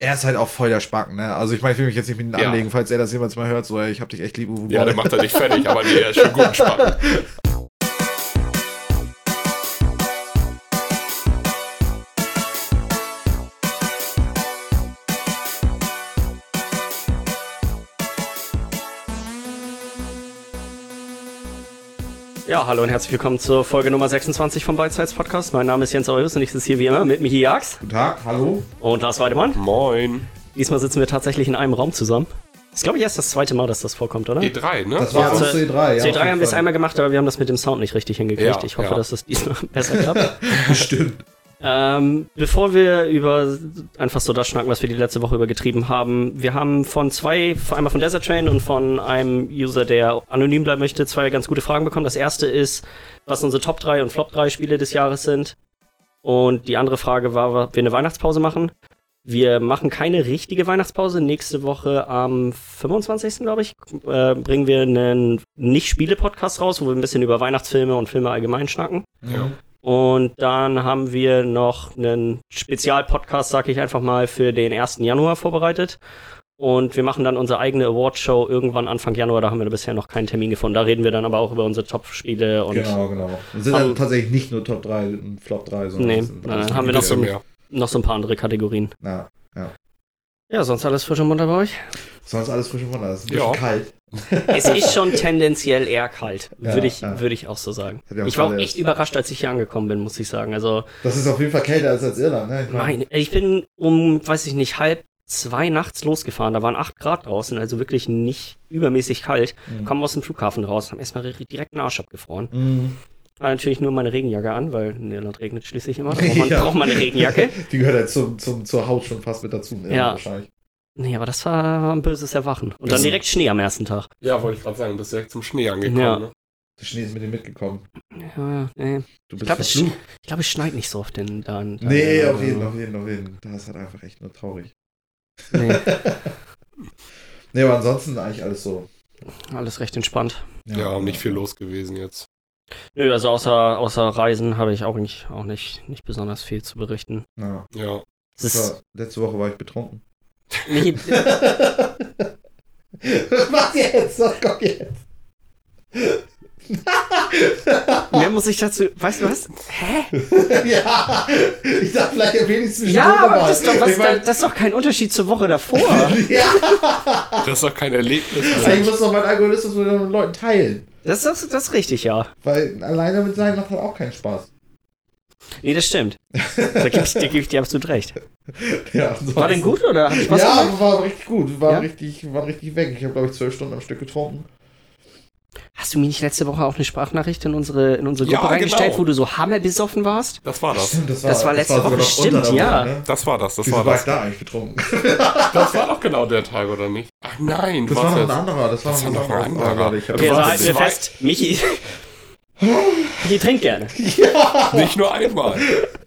Er ist halt auch voll der Spacken, ne? Also ich meine, ich will mich jetzt nicht mit ihm Ja. anlegen, falls er das jemals mal hört, so, ey, ich hab dich echt lieb, Uwe Ja, der macht er nicht fertig, aber nee, er ist schon gut spannend. Ja, hallo und herzlich willkommen zur Folge Nummer 26 vom Bite Podcast. Mein Name ist Jens Eures und ich sitze hier wie immer mit Michi Jax Guten Tag, hallo. und Lars Weidemann. Moin. Diesmal sitzen wir tatsächlich in einem Raum zusammen. Das ist, glaube ich, erst das zweite Mal, dass das vorkommt, oder? E3, ne? Das war Ja, zu- C3, ja. C3 auf jeden haben wir es einmal gemacht, aber wir haben das mit dem Sound nicht richtig hingekriegt. Ja, ich hoffe, ja. dass das diesmal besser klappt. Bestimmt. Ähm, bevor wir über einfach so das schnacken, was wir die letzte Woche über getrieben haben, wir haben von zwei, einmal von Desert Train und von einem User, der anonym bleiben möchte, zwei ganz gute Fragen bekommen. Das erste ist, was unsere Top 3 und Flop 3 Spiele des Jahres sind. Und die andere Frage war, ob wir eine Weihnachtspause machen. Wir machen keine richtige Weihnachtspause. Nächste Woche am 25. glaube ich, äh, bringen wir einen Nicht-Spiele-Podcast raus, wo wir ein bisschen über Weihnachtsfilme und Filme allgemein schnacken. Ja. Und dann haben wir noch einen Spezialpodcast, sag ich einfach mal, für den 1. Januar vorbereitet. Und wir machen dann unsere eigene Awardshow irgendwann Anfang Januar. Da haben wir bisher noch keinen Termin gefunden. Da reden wir dann aber auch über unsere Top-Spiele und Genau, genau. Es sind Haben- dann tatsächlich nicht nur Top 3 und Flop 3, sondern Nee, es sind nein, alles- haben wir noch so ein- noch so ein paar andere Kategorien. Ja, Ja, sonst alles frisch und munter bei euch? sonst alles frisch und wunder. Es ist ein Ja. bisschen kalt. es ist schon tendenziell eher kalt, Ja, würde ich, ja. würde ich auch so sagen. Ich war auch echt überrascht, als ich hier angekommen bin, muss ich sagen. Also, Das ist auf jeden Fall kälter als als Irland, ne? Ich meine, Nein, ich bin um, weiß ich nicht, halb zwei nachts losgefahren. Da waren acht Grad draußen, also wirklich nicht übermäßig kalt. Mhm. Kommen aus dem Flughafen raus, haben erstmal direkt den Arsch abgefroren. Mhm. Natürlich nur meine Regenjacke an, weil in Irland regnet schließlich immer. Da braucht man, Ja. braucht man eine Regenjacke. Die gehört ja zum, zum, zur Haut schon fast mit dazu. ne? Ja. Wahrscheinlich. Nee, aber das war ein böses Erwachen. Und dann direkt Schnee am ersten Tag. Ja, wollte ich gerade sagen, bist direkt zum Schnee angekommen. Ja. Ne? Der Schnee ist mit dir mitgekommen. Ja, nee. Du bist glaub, es verflucht. Ich glaube, es schneit nicht so oft in da. da Nee, da- auf jeden, auf jeden, auf jeden. Das ist halt einfach echt nur traurig. Nee, Nee, aber ansonsten eigentlich alles so. alles recht entspannt. Ja, nicht viel los gewesen jetzt. Nö, also außer, außer Reisen habe ich auch nicht, auch nicht, nicht besonders viel zu berichten. Ja. Ja. War, letzte Woche war ich betrunken. nee, Was jetzt? Was kommt jetzt? Mehr muss ich dazu. Weißt du was? Hä? ja, ich dachte vielleicht erwähne ich es Ja, aber das ist, doch, was, ich mein, das ist doch kein Unterschied zur Woche davor. ja, Das ist doch kein Erlebnis. ich muss doch meinen Alkoholismus mit den Leuten teilen. Das, das, das ist richtig, ja. Weil alleine mit sein macht halt auch keinen Spaß. Nee, das stimmt. Da gebe ich, da geb ich dir absolut recht. Ja, War denn gut oder was ja, gemacht? war richtig gut. Waren, Ja? richtig, waren richtig weg. Ich habe, glaube ich, zwölf Stunden am Stück getrunken. Hast du mir nicht letzte Woche auch eine Sprachnachricht in unsere, in unsere Ja, Gruppe reingestellt, genau. wo du so hammerbesoffen warst? Das war das. Stimmt, das Das war letzte sogar Woche, noch stimmt, ja. Woche, ne? Das war das, das Wieso war war ich das. da eigentlich betrunken? Das war doch genau der Tag, oder nicht? Ach nein, Das war noch ein anderer. Das war Das noch war noch ein anderer. Warte, ich hab Okay, Du also halten wir fest, Michi. Michi trinkt gerne. Nicht nur einmal.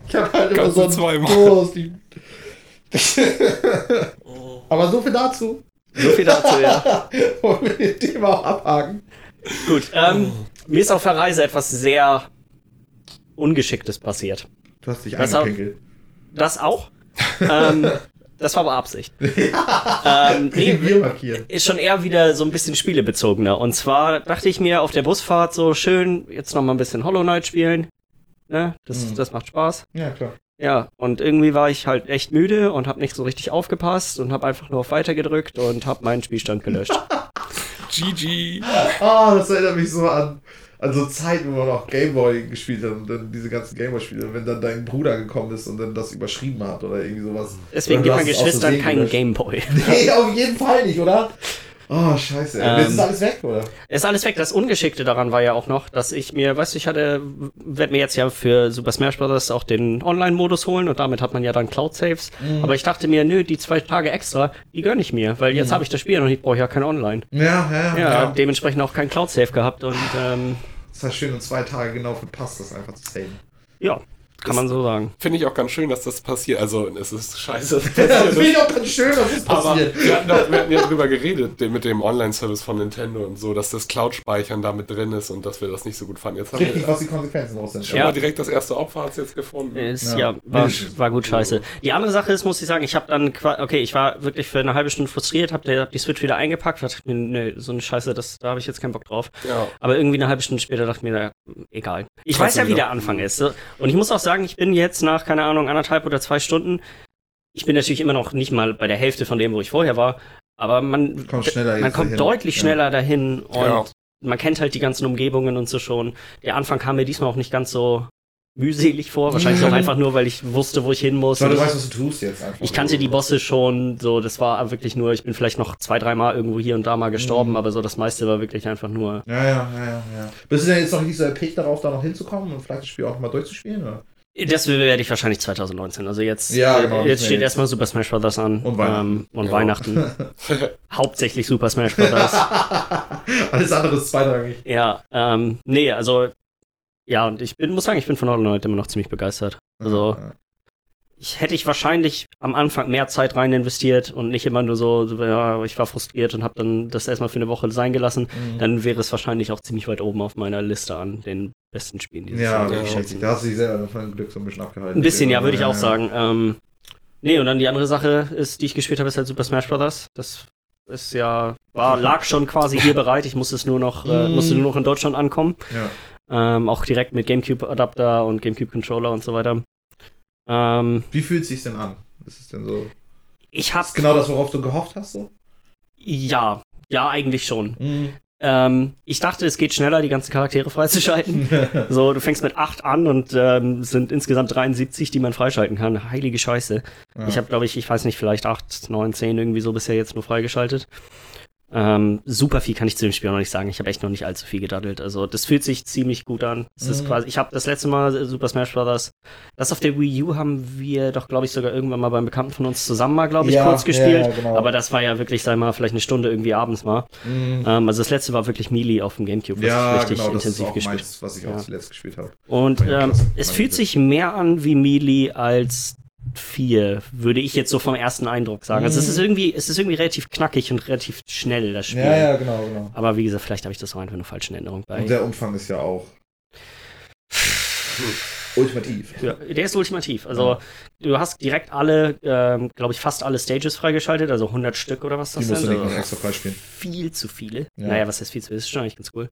Ich hab halt immer Kannst so zweimal. Durst. Aber so viel dazu. So viel dazu, ja. Wollen wir das Thema auch abhaken? Gut, ähm, mir ist auf der Reise etwas sehr Ungeschicktes passiert. Du hast dich auch- eingepinkelt. Das auch. ähm, das war aber Absicht. ähm, nee, Wir markieren. ist schon eher wieder so ein bisschen spielebezogener. Und zwar dachte ich mir auf der Busfahrt so schön, jetzt noch mal ein bisschen Hollow Knight spielen. Ne? Das, Mhm. das macht Spaß. Ja, klar. Ja, und irgendwie war ich halt echt müde und habe nicht so richtig aufgepasst und habe einfach nur auf Weiter gedrückt und habe meinen Spielstand gelöscht. GG. Ah, das erinnert mich so an, an so Zeiten, wo man auch Gameboy gespielt hat und dann diese ganzen Gameboy-Spiele, wenn dann dein Bruder gekommen ist und dann das überschrieben hat oder irgendwie sowas. Deswegen gibt man Geschwistern keinen. Gameboy. Nee, auf jeden Fall nicht, oder? Oh, scheiße. Ähm, Jetzt ist alles weg, oder? Ist alles weg. Das Ungeschickte daran war ja auch noch, dass ich mir, weißt du, ich hatte, werde mir jetzt ja für Super Smash Bros. auch den Online-Modus holen und damit hat man ja dann Cloud-Saves. Mhm. Aber ich dachte mir, nö, die zwei Tage extra, die gönn ich mir, weil jetzt habe ich das Spiel noch nicht, brauche ich ja kein Online. Ja, ja, Ja, ja. dementsprechend auch kein Cloud-Save gehabt und ähm, Das heißt, schön in zwei Tage genau verpasst, das einfach zu saven. ja. Kann man so sagen. Finde ich auch ganz schön, dass das passiert. Also, es ist scheiße. das finde ich auch ganz schön, dass das Aber passiert. wir hatten, doch, wir hatten ja drüber geredet, mit dem Online-Service von Nintendo und so, dass das Cloud-Speichern da mit drin ist und dass wir das nicht so gut fanden. Jetzt haben Richtig, wir was die Konsequenzen daraus sind. schon Ja. mal direkt das erste Opfer hat's jetzt gefunden. Ist, Ja. ja, war, war gut scheiße. Die andere Sache ist, muss ich sagen, ich habe dann, okay, ich war wirklich für eine halbe Stunde frustriert, habe hab die Switch wieder eingepackt, dachte mir, nee, so eine Scheiße, das, da habe ich jetzt keinen Bock drauf. Ja. Aber irgendwie eine halbe Stunde später dachte ich mir, na, egal. Ich Kannst weiß ja, du wie wieder. der Anfang ist. Und ich muss auch sagen, ich bin jetzt nach, keine Ahnung, anderthalb oder zwei Stunden, ich bin natürlich immer noch nicht mal bei der Hälfte von dem, wo ich vorher war, aber man, Kommt schneller man kommt dahin. deutlich Ja. schneller dahin und Ja. man kennt halt die ganzen Umgebungen und so schon. Der Anfang kam mir diesmal auch nicht ganz so mühselig vor. Wahrscheinlich auch einfach nur, weil ich wusste, wo ich hin muss. Weil du weißt, was du tust jetzt einfach. ich kannte die Bosse schon, so, das war wirklich nur, ich bin vielleicht noch zwei, dreimal irgendwo hier und da mal gestorben, Mhm. aber so das meiste war wirklich einfach nur. Ja, ja, ja, ja, ja. Bist du denn jetzt noch nicht so erpicht darauf, da noch hinzukommen und vielleicht das Spiel auch mal durchzuspielen? Oder? Das werde ich wahrscheinlich 2019. Also jetzt, Ja, äh, genau, jetzt steht erstmal Super Smash Bros. an. Und Weihnachten. Ähm, und Ja. Weihnachten. Hauptsächlich Super Smash Bros. Alles andere ist zweitrangig. ja, ähm, nee, also, ja, und ich bin, muss sagen, ich bin von Hollow Knight immer noch ziemlich begeistert. Also, Ja. Ich hätte ich wahrscheinlich am Anfang mehr Zeit rein investiert und nicht immer nur so, ja, ich war frustriert und habe dann das erstmal für eine Woche sein gelassen, Mhm. dann wäre es wahrscheinlich auch ziemlich weit oben auf meiner Liste an den besten Spielen dieses Ja, Jahr. ja, da hast du dich selber von Glück so ein bisschen abgehalten. Ein bisschen, ja, würde ich auch ja. sagen. Ähm, nee, und dann die andere Sache ist, die ich gespielt habe, ist halt Super Smash Bros. Das ist ja, war, lag schon quasi hier bereit. Ich musste es nur noch, äh, Mm. musste nur noch in Deutschland ankommen. Ja. Ähm, auch direkt mit GameCube-Adapter und GameCube-Controller und so weiter. Ähm, Wie fühlt es sich denn an? Ist es denn so? ich hab, Ist genau das, worauf du gehofft hast? So? ja, ja, eigentlich schon. Mhm. Ähm, ich dachte, es geht schneller, die ganzen Charaktere freizuschalten. so, du fängst mit 8 an und ähm, sind insgesamt 73, die man freischalten kann. Heilige Scheiße. Ja. Ich habe, glaube ich, ich weiß nicht, vielleicht 8, 9, 10 irgendwie so bisher jetzt nur freigeschaltet. Ähm, super viel kann ich zu dem Spiel noch nicht sagen. Ich habe echt noch nicht allzu viel gedaddelt. Also das fühlt sich ziemlich gut an. Es ist Mhm. quasi, ich habe das letzte Mal Super Smash Bros. Das auf der Wii U haben wir doch, glaube ich, sogar irgendwann mal beim Bekannten von uns zusammen mal, glaube ich, Ja, kurz gespielt. ja, genau. Aber das war ja wirklich, sag mal, vielleicht eine Stunde irgendwie abends mal. Mhm. Ähm, also das letzte war wirklich Melee auf dem Gamecube, was ja, ich richtig genau, das ist intensiv auch gespielt meins, was ich Ja. auch zuletzt gespielt habe. und ähm, es fühlt sich mehr an wie Melee als 4, würde ich jetzt so vom ersten Eindruck sagen. Also es Mhm. ist irgendwie, es ist irgendwie relativ knackig und relativ schnell, das Spiel. Ja, ja, genau, genau. Aber wie gesagt, vielleicht habe ich das auch einfach nur falsch in Erinnerung bei. Und der Umfang ist ja auch ultimativ. Ja, der ist ultimativ. Also du hast direkt alle, ähm, glaube ich, fast alle Stages freigeschaltet, also 100 Stück oder was Die das musst du sind. nicht Also extra freispielen. viel zu viele. Ja. Naja, was heißt viel zu viele? Das ist schon eigentlich ganz cool.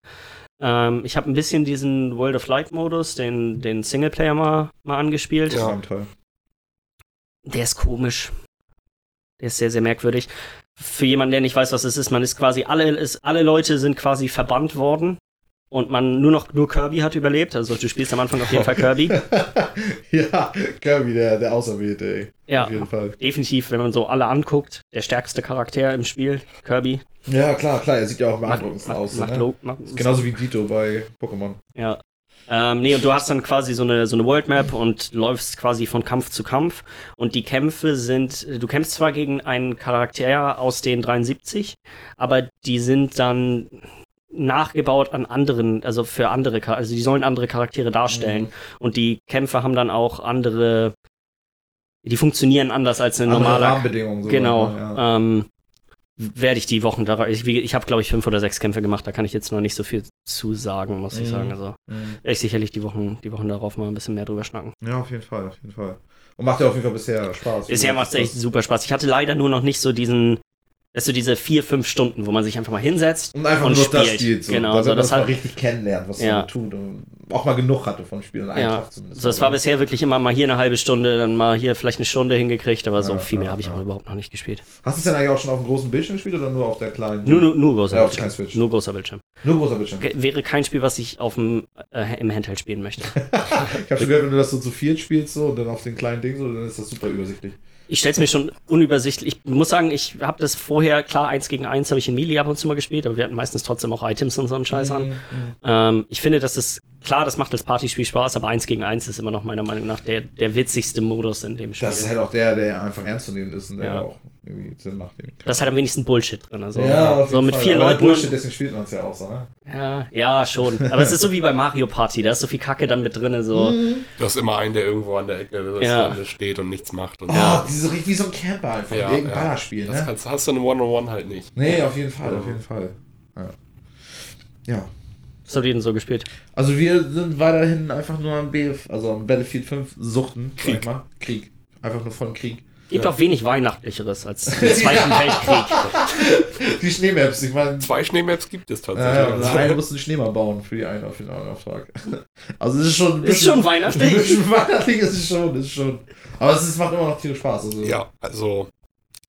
Ähm, ich habe ein bisschen diesen World of Light Modus, den, den Singleplayer mal, mal angespielt. Das Ja. toll. Der ist komisch. Der ist sehr, sehr merkwürdig. Für jemanden, der nicht weiß, was es ist, man ist quasi, alle, ist, alle Leute sind quasi verbannt worden und man nur noch, nur Kirby hat überlebt. Also du spielst am Anfang auf jeden Fall Kirby. ja, Kirby, der, der Auserwählte, ey. Auf Ja, jeden Fall. definitiv, wenn man so alle anguckt, der stärkste Charakter im Spiel, Kirby. Ja, klar, klar, er sieht ja auch Macht, macht, aus. macht, ne? Macht, Ist Genauso wie Dito bei Pokémon. Ja. Ähm, nee, und du hast dann quasi so eine, so eine World Map und läufst quasi von Kampf zu Kampf. Und die Kämpfe sind, du kämpfst zwar gegen einen Charakter aus den 73, aber die sind dann nachgebaut an anderen, also für andere, also die sollen andere Charaktere darstellen. Mhm. Und die Kämpfe haben dann auch andere, die funktionieren anders als eine normale Rahmenbedingungen. So Genau. Ja. Ähm, werde ich die Wochen da. Ich, ich habe, glaube ich, fünf oder sechs Kämpfe gemacht. Da kann ich jetzt noch nicht so viel zu sagen, muss ich Mhm. sagen. Also Mhm. werde ich sicherlich die Wochen, die Wochen darauf mal ein bisschen mehr drüber schnacken. ja, auf jeden Fall, auf jeden Fall. Und macht ja auf jeden Fall bisher Spaß. Bisher macht es echt super Spaß. Ich hatte leider nur noch nicht so diesen, weißt du, diese vier, fünf Stunden, wo man sich einfach mal hinsetzt. Und einfach und nur das spielt. spielt. So. Genau, so, man das das mal richtig kennenlernt, was Ja. man tut. Und auch mal genug hatte vom Spiel. Einen Ja. Zumindest. So, es war bisher wirklich immer mal hier eine halbe Stunde, dann mal hier vielleicht eine Stunde hingekriegt, aber so Ja, viel mehr ja, habe ich auch überhaupt noch nicht gespielt. Hast du es denn eigentlich auch schon auf dem großen Bildschirm gespielt oder nur auf der kleinen? Nur, nur, nur großer Bildschirm. Switch. Nur großer Bildschirm. Nur großer Bildschirm. Ge- Wäre kein Spiel, was ich auf dem, äh, im Handheld spielen möchte. Ich habe schon gehört, wenn du das so zu viert spielst so, und dann auf den kleinen Ding so, dann ist das super übersichtlich. Ich stelle es mir schon unübersichtlich. Ich muss sagen, ich habe das vorher, klar, eins gegen eins habe ich in Melee ab und zu mal gespielt, aber wir hatten meistens trotzdem auch Items und so einen Scheiß an. Mhm. Ähm, ich finde, das ist, klar, das macht als Partyspiel Spaß, aber eins gegen eins ist immer noch meiner Meinung nach der, der witzigste Modus in dem Spiel. Das ist halt auch der, der einfach ernst zu nehmen ist und der Ja. auch irgendwie Sinn macht. Das ist halt am wenigsten Bullshit drin. Also, ja, so mit Fall. vier Aber Leuten. Bullshit, deswegen spielt man es ja auch so, ne? Ja, ja, schon. Aber es ist so wie bei Mario Party, da ist so viel Kacke dann mit drin. So. Mhm. Du hast immer einen, der irgendwo an der Ecke das Ja. Steht und nichts macht. Und Oh, ja, richtig wie so ein Camper einfach. Ja, irgendein ja. Ballerspiel, das ne? kannst, hast du in One-on-One halt nicht. Nee, auf jeden Fall, auf jeden Fall. Ja. ja. Was habt ihr denn so gespielt? Also wir sind weiterhin einfach nur am BF, also am Battlefield 5 Suchten, sag ich Krieg. mal. Krieg. Einfach nur von Krieg. Gibt Ja. auch wenig Weihnachtlicheres als den Zweiten Weltkrieg. Die Schneemaps, ich meine. Zwei Schneemaps gibt es Äh, tatsächlich. der eine muss einen Schneemann bauen für die einen auf den anderen Auftrag. Also es ist schon ein Ist schon weihnachtlich. Ein bisschen weihnachtlich ist es schon, ist schon. Aber es ist, macht immer noch tierisch Spaß. Also, ja, also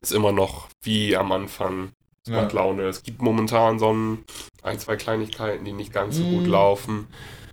ist immer noch wie am Anfang. Es Ja. macht Laune. Es gibt momentan so ein, ein zwei Kleinigkeiten, die nicht ganz so gut Mhm. laufen.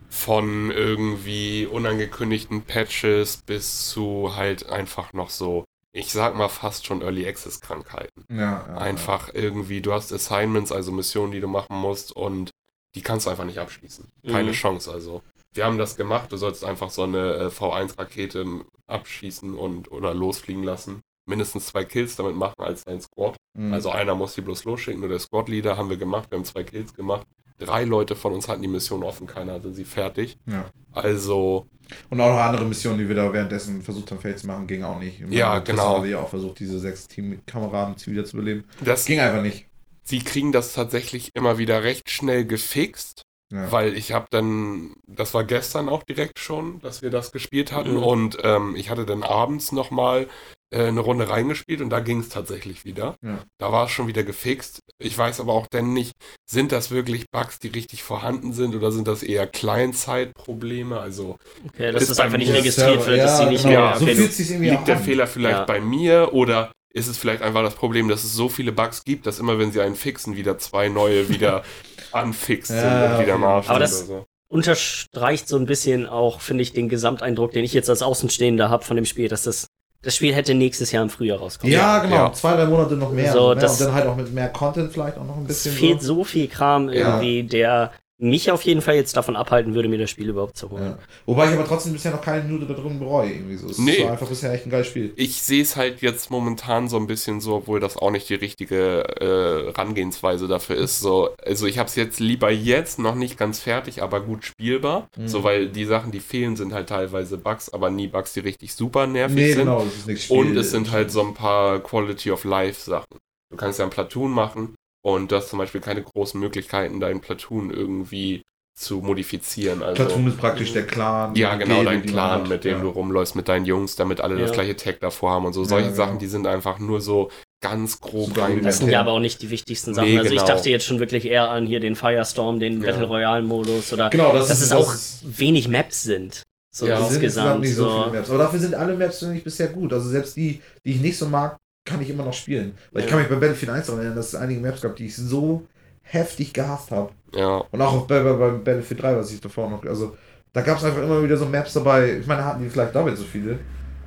Von irgendwie unangekündigten Patches bis zu halt einfach noch so, ich sag mal fast schon Early Access Krankheiten. Ja, ja, Einfach irgendwie, du hast Assignments, also Missionen, die du machen musst und die kannst du einfach nicht abschließen. Keine Mhm. Chance, also. Wir haben das gemacht, du sollst einfach so eine äh, V1-Rakete abschießen und oder losfliegen lassen. Mindestens zwei Kills damit machen als dein Squad. Mhm. Also einer muss die bloß losschicken, nur der Squad-Leader haben wir gemacht, wir haben zwei Kills gemacht. Drei Leute von uns hatten die Mission offen, keiner hatte sie fertig. ja. Also, Und auch noch andere Missionen, die wir da währenddessen versucht haben, fertig zu machen, ging auch nicht. Ja, Das genau. haben wir ja auch versucht, diese sechs Teamkameraden wieder zu beleben. das, Ging einfach nicht. sie kriegen das tatsächlich immer wieder recht schnell gefixt. Ja. Weil ich habe dann, das war gestern auch direkt schon, dass wir das gespielt hatten Mhm. und ähm, ich hatte dann abends nochmal eine Runde reingespielt und da ging es tatsächlich wieder. Ja. Da war es schon wieder gefixt. Ich weiß aber auch dann nicht, sind das wirklich Bugs, die richtig vorhanden sind oder sind das eher Kleinzeitprobleme? Also Okay, das Ist ist, einfach nicht registriert wird, ja, dass sie nicht genau. mehr. So Okay, fühlt sich irgendwie liegt auch der an. Fehler vielleicht Ja. bei mir oder ist es vielleicht einfach das Problem, dass es so viele Bugs gibt, dass immer wenn sie einen fixen, wieder zwei neue wieder anfixt sind Ja, und wieder mal Aber das- oder so. unterstreicht so ein bisschen auch, finde ich, den Gesamteindruck, den ich jetzt als Außenstehender habe von dem Spiel, dass das, das Spiel hätte nächstes Jahr im Frühjahr rauskommen. Ja, genau. Ja. Zwei, drei Monate noch mehr. So, So, ne? das- Und dann halt auch mit mehr Content vielleicht auch noch ein Es bisschen. fehlt so. so viel Kram irgendwie, der mich auf jeden Fall jetzt davon abhalten würde, mir das Spiel überhaupt zu holen. Ja. Wobei ich aber trotzdem bisher noch keine Minute da drin bereue. Irgendwie so. Es Nee. war einfach bisher echt ein geiles Spiel. Ich sehe es halt jetzt momentan so ein bisschen so, obwohl das auch nicht die richtige äh, Herangehensweise dafür ist. So, also ich habe es jetzt lieber jetzt noch nicht ganz fertig, aber gut spielbar. Mhm. So, weil die Sachen, die fehlen, sind halt teilweise Bugs, aber nie Bugs, die richtig super nervig Nee, sind. genau, das ist nichts Und Spiel- es sind halt so ein paar Quality of Life Sachen. Du kannst ja ein Platoon machen und du hast zum Beispiel keine großen Möglichkeiten, dein Platoon irgendwie zu modifizieren. Also, Platoon ist praktisch der Clan. ja, genau, dein Clan, hat. mit dem ja. du rumläufst, mit deinen Jungs, damit alle das Ja. gleiche Tag davor haben und so. Ja, Solche genau. Sachen, die sind einfach nur so ganz grob rein. Das sind Ja. ja aber auch nicht die wichtigsten Sachen. Nee, also ich genau. dachte jetzt schon wirklich eher an hier den Firestorm, den Ja. Battle Royale-Modus oder Genau, das, dass ist es das auch wenig Maps sind. So Ja, Das sind insgesamt. insgesamt nicht so So. viele Maps. Aber dafür sind alle Maps finde ich bisher gut. Also selbst die, die ich nicht so mag, kann ich immer noch spielen. Weil ich Ja. kann mich bei Battlefield 1 daran erinnern, dass es einige Maps gab, die ich so heftig gehasst habe. Ja, Und auch bei, bei, bei Battlefield 3, was ich davor noch. Also da gab es einfach immer wieder so Maps dabei. Ich meine, hatten die vielleicht damit so viele.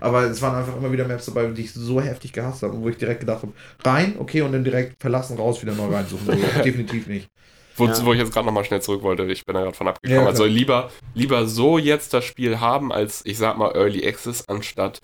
Aber es waren einfach immer wieder Maps dabei, die ich so heftig gehasst habe. Und wo ich direkt gedacht habe, rein, okay, und dann direkt verlassen, raus, wieder neu reinsuchen. Also, definitiv nicht. wo, Ja. wo ich jetzt gerade nochmal schnell zurück wollte, ich bin da gerade von abgekommen. Ja, also lieber, lieber so jetzt das Spiel haben, als ich sag mal Early Access, anstatt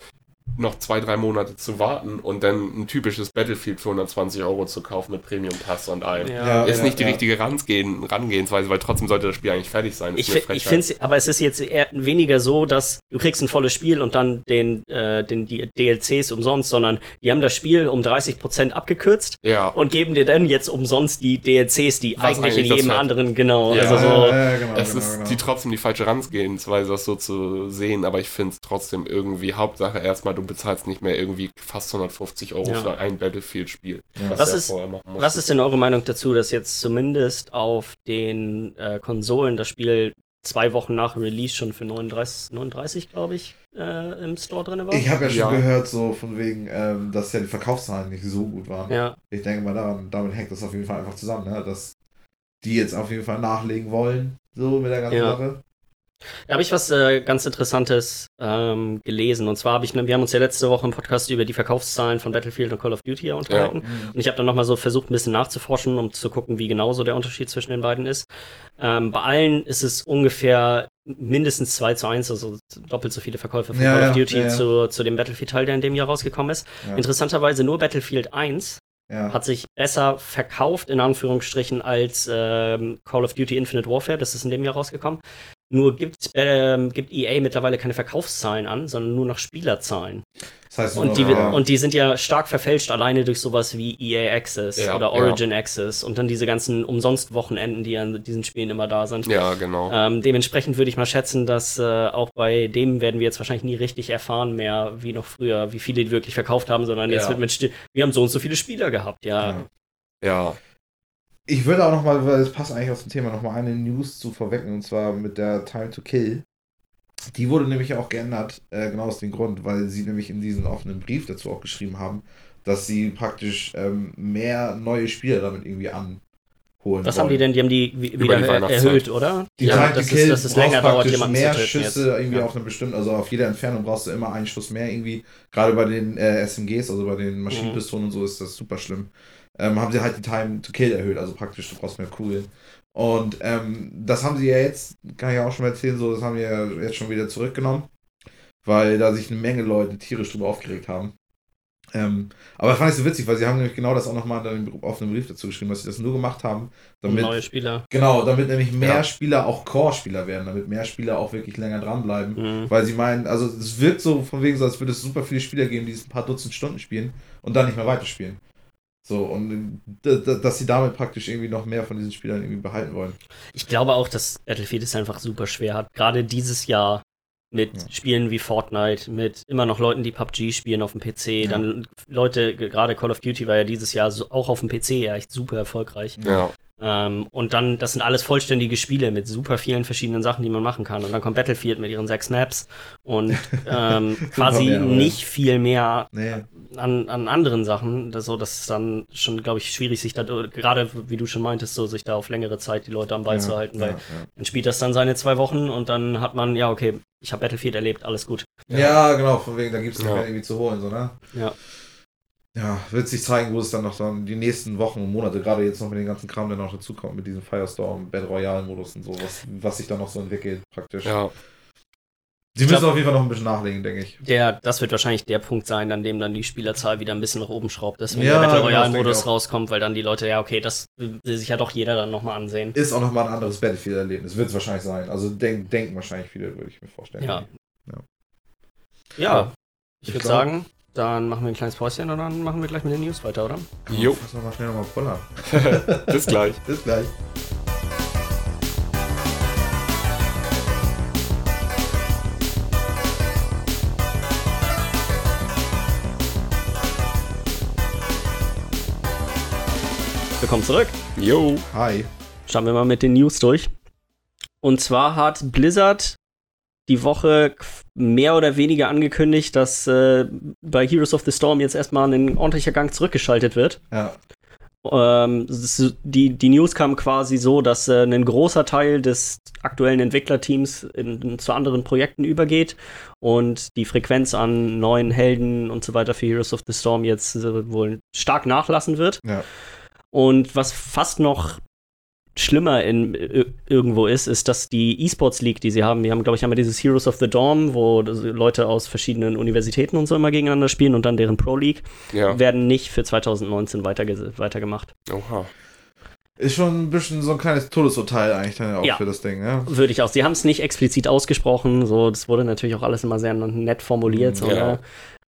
noch zwei, drei Monate zu warten und dann ein typisches Battlefield für 120 Euro zu kaufen mit Premium Pass und allem. Ja. Ist Ja, nicht die ja. richtige Rangehen, Rangehensweise, weil trotzdem sollte das Spiel eigentlich fertig sein. Ich, ich finde es, aber es ist jetzt eher weniger so, dass du kriegst ein volles Spiel und dann den, äh, den die DLCs umsonst, sondern die haben das Spiel um 30% abgekürzt Ja, und geben dir dann jetzt umsonst die DLCs, die eigentlich in eigentlich das jedem anderen, genau. Ja. Also so, Ja, ja, genau, es genau, ist genau. die trotzdem die falsche Herangehensweise, das so zu sehen, aber ich finde es trotzdem irgendwie Hauptsache erstmal, du bezahlst nicht mehr irgendwie fast 150 Euro Ja. für ein Battlefield-Spiel. Ja. Was ist-. Was ist denn eure Meinung dazu, dass jetzt zumindest auf den äh, Konsolen das Spiel zwei Wochen nach Release schon für 39, 39 glaube ich, äh, im Store drin war? Ich habe ja schon Ja. gehört, so von wegen, ähm, dass ja die Verkaufszahlen nicht so gut waren. ja, Ich denke mal, daran, damit hängt das auf jeden Fall einfach zusammen, ne? dass die jetzt auf jeden Fall nachlegen wollen, so mit der ganzen Ja. Sache. Da habe ich was äh, ganz Interessantes ähm, gelesen. Und zwar habe ich, ne, wir haben uns ja letzte Woche im Podcast über die Verkaufszahlen von Battlefield und Call of Duty unterhalten. Mhm. Und ich habe dann nochmal so versucht, ein bisschen nachzuforschen, um zu gucken, wie genau so der Unterschied zwischen den beiden ist. Ähm, bei allen ist es ungefähr mindestens 2 zu 1, also doppelt so viele Verkäufe von Ja, Call of ja, Duty ja, ja. Zu, zu dem Battlefield-Teil, der in dem Jahr rausgekommen ist. Ja. Interessanterweise nur Battlefield 1 Ja. hat sich besser verkauft, in Anführungsstrichen, als ähm, Call of Duty Infinite Warfare. Das ist in dem Jahr rausgekommen. Nur gibt, ähm, gibt EA mittlerweile keine Verkaufszahlen an, sondern nur noch Spielerzahlen. Das heißt, Und die, ja. und die sind ja stark verfälscht, alleine durch sowas wie EA Access Ja, oder ja. Origin Access und dann diese ganzen Umsonst-Wochenenden, die an diesen Spielen immer da sind. Ja, genau. Ähm, dementsprechend würde ich mal schätzen, dass äh, auch bei dem werden wir jetzt wahrscheinlich nie richtig erfahren mehr, wie noch früher, wie viele die wirklich verkauft haben, sondern jetzt Ja. wird mit, wir haben so und so viele Spieler gehabt, ja. Ja. Ich würde auch nochmal, weil es passt eigentlich aus dem Thema, nochmal eine News zu vorwecken, und zwar mit der Time to Kill. Die wurde nämlich auch geändert, äh, genau aus dem Grund, weil sie nämlich in diesen offenen Brief dazu auch geschrieben haben, dass sie praktisch ähm, mehr neue Spieler damit irgendwie anholen. Was haben die denn? Die haben die wieder die er- erhöht, oder? Die ja, Time dass to es, Kill dass es länger dauert, jemanden mehr zu Schüsse jetzt. irgendwie Ja. auf eine bestimmte, also auf jeder Entfernung brauchst du immer einen Schuss mehr irgendwie. Gerade bei den äh, SMGs, also bei den Maschinenpistolen und so ist das super schlimm. Ähm, haben sie halt die Time to Kill erhöht, also praktisch du brauchst mehr Kugeln. Und ähm, das haben sie ja jetzt, kann ich auch schon mal erzählen, so das haben wir ja jetzt schon wieder zurückgenommen, weil da sich eine Menge Leute tierisch drüber aufgeregt haben. Ähm, aber das fand ich so witzig, weil sie haben nämlich genau das auch nochmal in dem offenen Brief dazu geschrieben, dass sie das nur gemacht haben, damit neue Spieler. Genau, damit nämlich mehr Ja. Spieler auch Core-Spieler werden, damit mehr Spieler auch wirklich länger dranbleiben. Mhm. Weil sie meinen, also es wirkt so von wegen so, als würde es super viele Spieler geben, die es ein paar Dutzend Stunden spielen und dann nicht mehr weiterspielen. So, und d- dass sie damit praktisch irgendwie noch mehr von diesen Spielern irgendwie behalten wollen. Ich glaube auch, dass Battlefield es einfach super schwer hat. Gerade dieses Jahr mit Ja. Spielen wie Fortnite, mit immer noch Leuten, die PUBG spielen auf dem PC. Ja. Dann Leute, ge- gerade Call of Duty war ja dieses Jahr so, auch auf dem PC ja echt super erfolgreich. Ja. Ähm, und dann, das sind alles vollständige Spiele mit super vielen verschiedenen Sachen, die man machen kann. Und dann kommt Battlefield mit ihren sechs Maps und ähm, quasi mehr, nicht viel mehr Nee. An, an anderen Sachen. Das, so, das ist dann schon, glaube ich, schwierig, sich da, gerade wie du schon meintest, so sich da auf längere Zeit die Leute am Ball zu halten, weil ja, dann spielt das dann seine zwei Wochen und dann hat man, ja, okay, ich habe Battlefield erlebt, alles gut. ja. ja, genau, von wegen, da gibt es nicht Ja. mehr irgendwie zu holen, so, ne? Ja. Ja, wird sich zeigen, wo es dann noch dann die nächsten Wochen und Monate, gerade jetzt noch mit dem ganzen Kram, der noch dazukommt, mit diesem Firestorm, Battle Royale-Modus und so, was, was sich da noch so entwickelt, praktisch. Ja. Sie Ich müssen glaub- auf jeden Fall noch ein bisschen nachlegen, denke ich. Der, das wird wahrscheinlich der Punkt sein, an dem dann die Spielerzahl wieder ein bisschen nach oben schraubt, dass wenn Ja, der Battle genau, Royale-Modus rauskommt, weil dann die Leute, ja, okay, das will sich ja doch jeder dann nochmal ansehen. Ist auch nochmal ein anderes Battlefield-Erlebnis, wird es wahrscheinlich sein. Also denk, denken wahrscheinlich viele, würde ich mir vorstellen. Ja. Ja. Ja, ich Ich würde sagen, dann machen wir ein kleines Päuschen und dann machen wir gleich mit den News weiter, oder? Jo. Fass noch mal schnell nochmal Puller. Bis gleich. Bis gleich. Willkommen zurück. Jo. Hi. Schauen wir mal mit den News durch. Und zwar hat Blizzard die Woche mehr oder weniger angekündigt, dass äh, bei Heroes of the Storm jetzt erstmal ein ordentlicher Gang zurückgeschaltet wird. Ja. Ähm, die, die News kam quasi so, dass äh, ein großer Teil des aktuellen Entwicklerteams in, zu anderen Projekten übergeht und die Frequenz an neuen Helden und so weiter für Heroes of the Storm jetzt äh, wohl stark nachlassen wird. Ja. Und was fast noch schlimmer in, äh, irgendwo ist, ist, dass die E-Sports League, die sie haben, die haben, glaube ich, einmal dieses Heroes of the Dorm, wo Leute aus verschiedenen Universitäten und so immer gegeneinander spielen und dann deren Pro League, Ja. werden nicht für 2019 weiterge weitergemacht. Oha. Ist schon ein bisschen so ein kleines Todesurteil eigentlich dann auch Ja. für das Ding, ja. Würde ich auch. Sie haben es nicht explizit ausgesprochen, so, das wurde natürlich auch alles immer sehr nett formuliert, so, Ja. ne?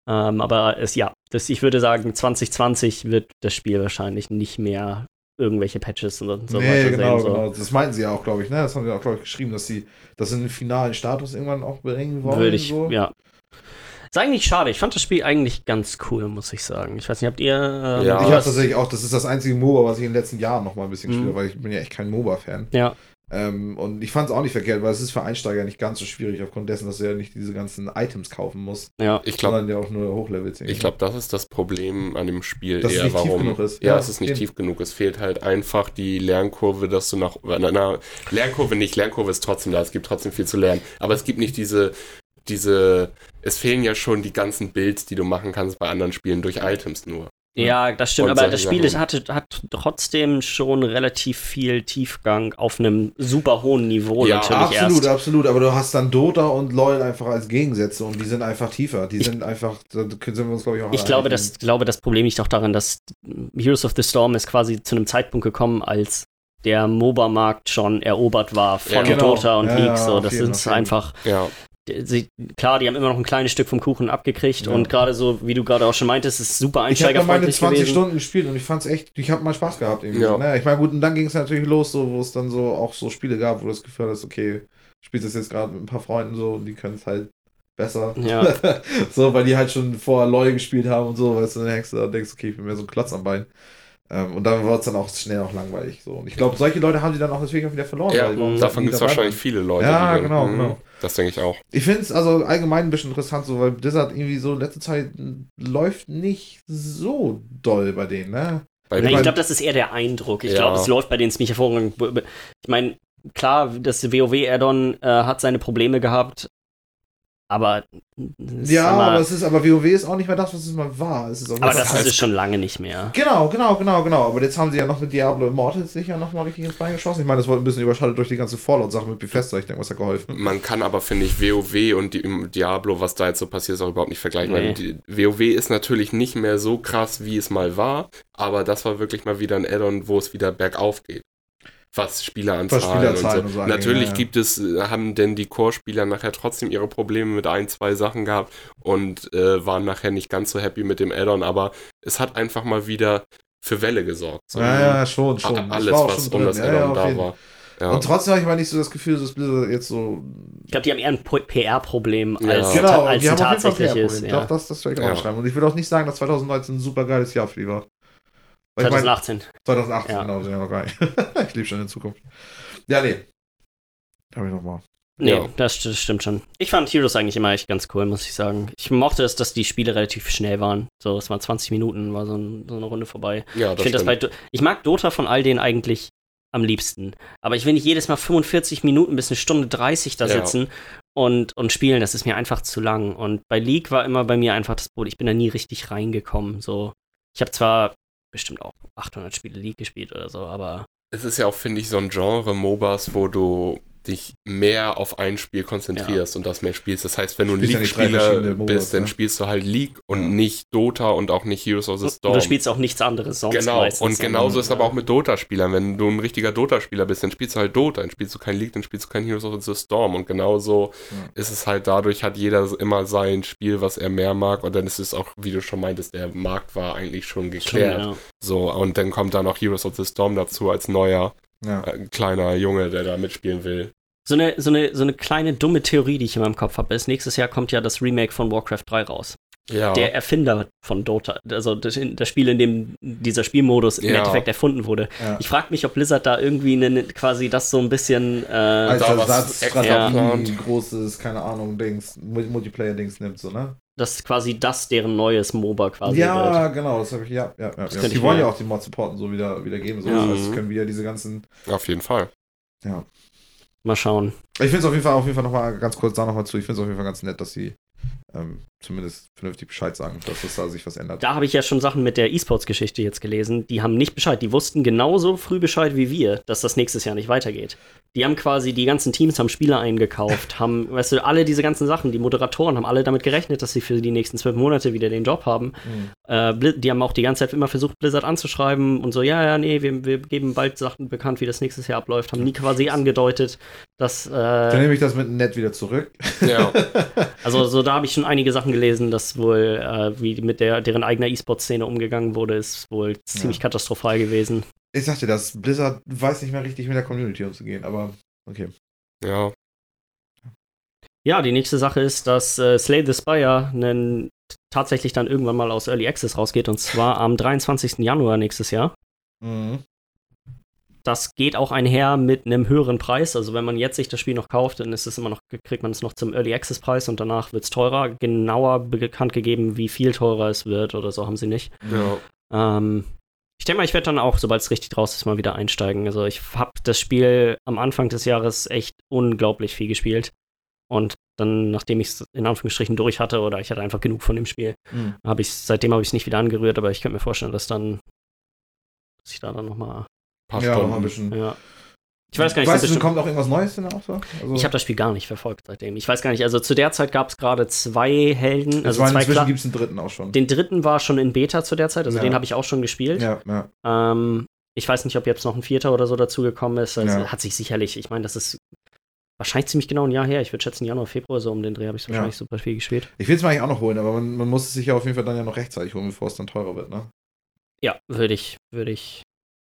Ähm, aber es, ja, das, ich würde sagen, 2020 wird das Spiel wahrscheinlich nicht mehr irgendwelche Patches und so nee, weiter genau, sehen. So. genau. Das meinten sie ja auch, glaube ich, ne? Das haben sie auch, glaube ich, geschrieben, dass sie das in den finalen Status irgendwann auch bringen wollen. Würde ich, so. ja. Ist eigentlich schade. Ich fand das Spiel eigentlich ganz cool, muss ich sagen. Ich weiß nicht, habt ihr. Ähm, Ja. Ich habe tatsächlich auch, das ist das einzige MOBA, was ich in den letzten Jahren noch mal ein bisschen Mhm. spiele, weil ich bin ja echt kein MOBA-Fan. Ja. Ähm, und ich fand es auch nicht verkehrt, weil es ist für Einsteiger nicht ganz so schwierig, aufgrund dessen, dass du ja nicht diese ganzen Items kaufen musst, Ja. Ich glaube, sondern ja auch nur Hochlevels. ich glaube, das ist das Problem an dem Spiel Dass es eher, nicht tief warum. genug ist. Ja, Ja, es ist nicht eben. tief genug. Es fehlt halt einfach die Lernkurve, dass du nach. Na, na, Lernkurve nicht, Lernkurve ist trotzdem da. Es gibt trotzdem viel zu lernen. Aber es gibt nicht diese. diese es fehlen ja schon die ganzen Builds, die du machen kannst bei anderen Spielen durch Items nur. Ja, das stimmt, aber das Spiel ist, hatte, hat trotzdem schon relativ viel Tiefgang auf einem super hohen Niveau Ja, natürlich Absolut, erst. absolut. Aber du hast dann Dota und LOL einfach als Gegensätze und die sind einfach tiefer. Die sind einfach, da sind wir uns, glaube ich, auch Ich glaube, einig. das, glaube, das Problem liegt auch daran, dass Heroes of the Storm ist quasi zu einem Zeitpunkt gekommen, als der MOBA-Markt schon erobert war von Ja. Genau. Dota und Ja, League. So, das ist einfach. Ja. Sie, klar, die haben immer noch ein kleines Stück vom Kuchen abgekriegt Ja. und gerade so, wie du gerade auch schon meintest, ist super Ich habe meine einsteigerfreundlich 20 gewesen. Stunden gespielt und ich fand es echt, ich habe mal Spaß gehabt irgendwie. Ja. Ne? Ich meine, gut, und dann ging es natürlich los, so, wo es dann so auch so Spiele gab, wo du das Gefühl hast, okay, du spielst das jetzt gerade mit ein paar Freunden so und die können es halt besser. Ja. so, weil die halt schon vorher LOL gespielt haben und so, weißt du, dann hängst du da und denkst, okay, ich bin mehr so ein Klotz am Bein. Ähm, und dann wird es dann auch schnell auch langweilig. So. Und ich glaube, solche Leute haben die dann auch deswegen auch wieder verloren. Ja, davon gibt es wahrscheinlich viele Leute. Ja, die dann- genau, Mhm. genau. Das denke ich auch. Ich finde es also allgemein ein bisschen interessant, so, weil Blizzard irgendwie so letzte Zeit läuft nicht so doll bei denen, ne? Bei ich glaube, das ist eher der Eindruck. Ich Ja. glaube, es läuft bei denen ziemlich hervorragend. Ich meine, klar, das WoW-Add-on äh, hat seine Probleme gehabt, aber. es Ja, mal, aber es ist, aber WoW ist auch nicht mehr das, was es mal war. Es ist aber das heißt- ist es schon lange nicht mehr. Genau, genau, genau, genau. Aber jetzt haben sie ja noch mit Diablo Immortals sich ja nochmal richtig ins Bein geschossen. Ich meine, das wurde ein bisschen überschattet durch die ganze Fallout-Sache mit Bethesda. Ich denke, was hat geholfen. Man kann aber, finde ich, WoW und die, Diablo, was da jetzt so passiert, ist auch überhaupt nicht vergleichen. Nee. Weil die, WoW ist natürlich nicht mehr so krass, wie es mal war, aber das war wirklich mal wieder ein Add-on, wo es wieder bergauf geht. Was Spieleranzahlen, Was Spielerzahlen und und so. so angeht, Natürlich ja, ja. gibt es, äh, haben denn die Core-Spieler nachher trotzdem ihre Probleme mit ein, zwei Sachen gehabt und äh, waren nachher nicht ganz so happy mit dem Add-on, aber es hat einfach mal wieder für Welle gesorgt. So, Ja, ja, schon, schon. Das Alles, war auch was schon um drin. das Ja, ja, Add-on da war. Ja. Und trotzdem habe ich mal nicht so das Gefühl, dass Blizzard jetzt so. Ich glaube, die haben eher ein PR-problem Ja. als, Genau, als die haben tatsächliches. PR-Problem. Ja. Doch, das, das werde ich auch Ja. schreiben. Und ich will auch nicht sagen, dass 2019 ein super geiles Jahr für die war. Weil ich meine, 2018. 2018, Ja. genau, sind ja noch ich lebe schon in Zukunft. Ja, nee. Habe ich nochmal. Nee, Ja. das, das stimmt schon. Ich fand Heroes eigentlich immer echt ganz cool, muss ich sagen. Ich mochte es, dass die Spiele relativ schnell waren. So, es waren 20 Minuten, war so, ein, so eine Runde vorbei. ja, Ich, finde das bei, ich mag Dota von all denen eigentlich am liebsten. Aber ich will nicht jedes Mal 45 Minuten bis eine Stunde 30 da Ja. sitzen und, und spielen. Das ist mir einfach zu lang. Und bei League war immer bei mir einfach das Problem, ich bin da nie richtig reingekommen. So, ich habe zwar bestimmt auch 800 Spiele League gespielt oder so, aber Es ist ja auch, finde ich, so ein Genre MOBAs, wo du dich mehr auf ein Spiel konzentrierst und das mehr spielst. Das heißt, wenn du ein ja League-Spieler bist, dann ne? spielst du halt League und Ja. nicht Dota und auch nicht Heroes of the und Storm. du spielst auch nichts anderes sonst Genau, und genauso ist aber auch mit Dota-Spielern. Wenn du ein richtiger Dota-Spieler bist, dann spielst du halt Dota, dann spielst du kein League, dann spielst du kein Heroes of the Storm. Und genauso Ja. ist es halt dadurch, hat jeder immer sein Spiel, was er mehr mag. Und dann ist es auch, wie du schon meintest, der Markt war eigentlich schon Schon, geklärt. ja. So, und dann kommt da noch Heroes of the Storm dazu als neuer Ja. äh, kleiner Junge, der da mitspielen will. So eine, so, eine, so eine kleine dumme Theorie, die ich in meinem Kopf habe, ist, nächstes Jahr kommt ja das Remake von Warcraft 3 raus. Ja. Der Erfinder von Dota, also das, das Spiel, in dem dieser Spielmodus im Ja. Endeffekt erfunden wurde. Ja. Ich frage mich, ob Blizzard da irgendwie einen, quasi das so ein bisschen. Äh, Als Ersatzstrategie, extra großes, keine Ahnung, Dings, Mul- Multiplayer-Dings nimmt, so, ne? Dass quasi das deren neues MOBA quasi ja, wird. genau, das habe ich, ja, ja, ja. ja. Die wollen ja auch die Mod-Supporten so wieder, wieder geben, so. Ja. Das heißt, können wir ja diese ganzen, Auf jeden Fall. Mal schauen. ich finde es auf jeden Fall, auf jeden Fall nochmal ganz kurz da nochmal zu, ich finde es auf jeden Fall ganz nett, dass sie ähm, zumindest vernünftig Bescheid sagen, dass es da sich was ändert. Da habe ich ja schon Sachen mit der E-Sports-Geschichte jetzt gelesen. Die haben nicht Bescheid. Die wussten genauso früh Bescheid wie wir, dass das nächstes Jahr nicht weitergeht. Die haben quasi, die ganzen Teams haben Spieler eingekauft, haben, weißt du, alle diese ganzen Sachen, die Moderatoren haben alle damit gerechnet, dass sie für die nächsten zwölf Monate wieder den Job haben. Mhm. Äh, die haben auch die ganze Zeit immer versucht, Blizzard anzuschreiben und so, ja, ja, nee, wir, wir geben bald Sachen bekannt, wie das nächstes Jahr abläuft. Haben nie quasi angedeutet, dass, Dann äh, nehme ich das mit nett wieder zurück. Ja. also so da habe ich schon einige Sachen gelesen, dass wohl, äh, wie mit der, deren eigener E-Sport-Szene umgegangen wurde, ist wohl ziemlich katastrophal gewesen. Ich sagte das, Blizzard weiß nicht mehr richtig mit der Community umzugehen, aber okay. ja. Ja, die nächste Sache ist, dass äh, Slay the Spire tatsächlich dann irgendwann mal aus Early Access rausgeht und zwar am 23. Januar nächstes Jahr. Mhm. das geht auch einher mit einem höheren Preis. Also wenn man jetzt sich das Spiel noch kauft, dann ist es immer noch, kriegt man es noch zum Early Access Preis und danach wird es teurer. Genauer bekannt gegeben, wie viel teurer es wird oder so haben sie nicht. Ja. Ähm, ich denke mal, ich werde dann auch, sobald es richtig draus ist, mal wieder einsteigen. Also ich habe das Spiel am Anfang des Jahres echt unglaublich viel gespielt. Und dann, nachdem ich es in Anführungsstrichen durch hatte, oder ich hatte einfach genug von dem Spiel, Mhm. habe ich seitdem habe ich es nicht wieder angerührt, aber ich könnte mir vorstellen, dass dann, dass ich da dann nochmal, Paar Ja, noch ein Stunden. bisschen. ja. Ich weiß gar nicht, Weißt du, kommt auch irgendwas Neues denn auch so? Also, ich habe das Spiel gar nicht verfolgt seitdem. Ich weiß gar nicht, also zu der Zeit gab es gerade zwei Helden, also zwei inzwischen gibt es einen dritten auch schon. Den dritten war schon in Beta zu der Zeit, also Ja. den habe ich auch schon gespielt. ja, ja. Ähm, ich weiß nicht, ob jetzt noch ein vierter oder so dazugekommen ist. Also Ja. hat sich sicherlich, ich meine, das ist wahrscheinlich ziemlich genau ein Jahr her. Ich würde schätzen, Januar, Februar, so um den Dreh habe ich Ja. wahrscheinlich super viel gespielt. Ich will es mir eigentlich auch noch holen, aber man, man muss es sich ja auf jeden Fall dann ja noch rechtzeitig holen, bevor es dann teurer wird, ne? Ja, würde ich, würde ich.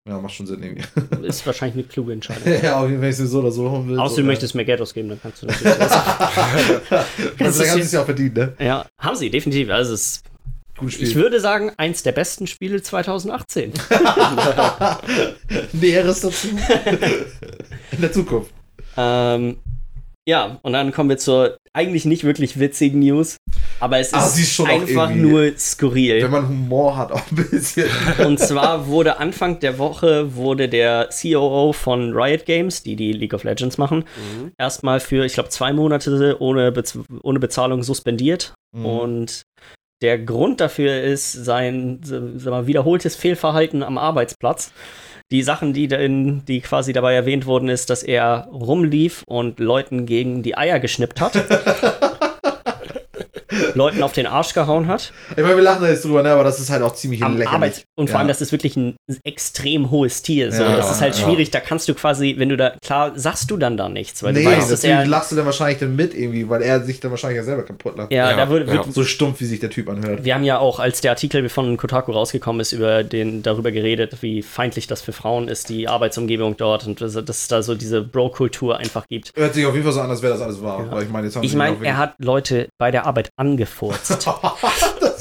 Ja, macht schon Sinn irgendwie. Ist wahrscheinlich eine kluge Entscheidung. ja, Fall, wenn ich es so oder so holen will. Außer du möchtest mehr Geld ausgeben, dann kannst du natürlich. das. Kannst du ist kannst es ja auch verdienen, ne? ja, haben sie, definitiv. Also es ist, Gutes ich Spiel. würde sagen, eins der besten Spiele 2018. Näheres dazu. In der Zukunft. ähm, ja, und dann kommen wir zur eigentlich nicht wirklich witzigen News. Aber es Ah, ist, ist einfach nur skurril. Wenn man Humor hat, auch ein bisschen. Und zwar wurde Anfang der Woche wurde der COO von Riot Games, die die League of Legends machen, Mhm. erstmal für, ich glaube, zwei Monate ohne, Bez ohne Bezahlung suspendiert. Mhm. Und der Grund dafür ist sein mal, wiederholtes Fehlverhalten am Arbeitsplatz. Die Sachen, die, in, die quasi dabei erwähnt wurden, ist, dass er rumlief und Leuten gegen die Eier geschnippt hat. Leuten auf den Arsch gehauen hat. Ich meine, wir lachen da jetzt drüber, ne, aber das ist halt auch ziemlich am lächerlich. Arbeits und vor Ja. allem, das ist wirklich ein extrem hohes Tier. So. Ja, das ist halt ja. schwierig. Da kannst du quasi, wenn du da, klar, sagst du dann da nichts, weil Nee, du weißt, dass er. lachst du dann wahrscheinlich dann mit irgendwie, weil er sich dann wahrscheinlich ja selber kaputt lacht. Ja, Ja, da wird, ja. wird So stumpf, wie sich der Typ anhört. wir haben ja auch, als der Artikel von Kotaku rausgekommen ist, über den, darüber geredet, wie feindlich das für Frauen ist, die Arbeitsumgebung dort und dass, dass es da so diese Bro-Kultur einfach gibt. Hört sich auf jeden Fall so an, als wäre das alles wahr. Weil ich meine, jetzt haben Ich meine, er hat Leute bei der Arbeit angefurzt.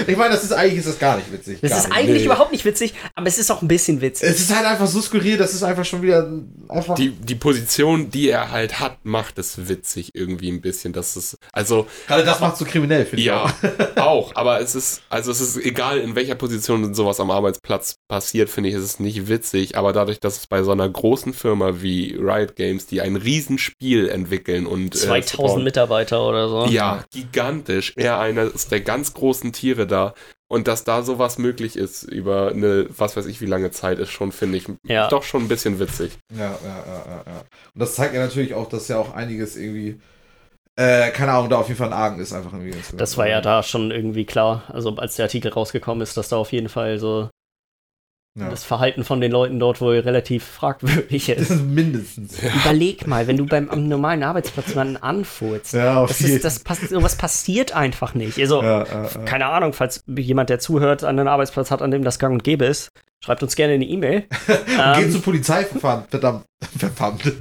ist. Ich meine, das ist eigentlich ist das gar nicht witzig. Das ist nicht. eigentlich Nee. überhaupt nicht witzig, aber es ist auch ein bisschen witzig. Es ist halt einfach so skurril, das ist einfach schon wieder einfach. Die, die Position, die er halt hat, macht es witzig irgendwie ein bisschen. Das ist, also, Gerade das macht so kriminell, finde ich. ja, auch. auch, aber es ist, also es ist egal, in welcher Position sowas am Arbeitsplatz passiert, finde ich, ist es nicht witzig, aber dadurch, dass es bei so einer großen Firma wie Riot Games, die ein Riesenspiel entwickeln und äh, 2000 supporten- Mitarbeiter oder so. Ja, gigantisch. Er eines der ganz großen Tiere da. Und dass da sowas möglich ist über eine, was weiß ich, wie lange Zeit ist schon, finde ich, Ja. doch schon ein bisschen witzig. Ja, ja, ja, ja, ja. Und das zeigt ja natürlich auch, dass ja auch einiges irgendwie, äh, keine Ahnung, da auf jeden Fall ein Argen ist, einfach irgendwie. Das war ja da schon irgendwie klar. Also als der Artikel rausgekommen ist, dass da auf jeden Fall so Ja. das Verhalten von den Leuten dort wohl relativ fragwürdig Das ist. ist mindestens. Überleg mal, wenn du beim am normalen Arbeitsplatz jemanden anfurzt. Ja, Das ist, das pass sowas passiert einfach nicht. Also, Ja, ja, ja. keine Ahnung, falls jemand, der zuhört, einen Arbeitsplatz hat, an dem das gang und gäbe ist, schreibt uns gerne eine E-Mail. Geht ähm, zu Polizeiverfahren, verdammt. Verdammt.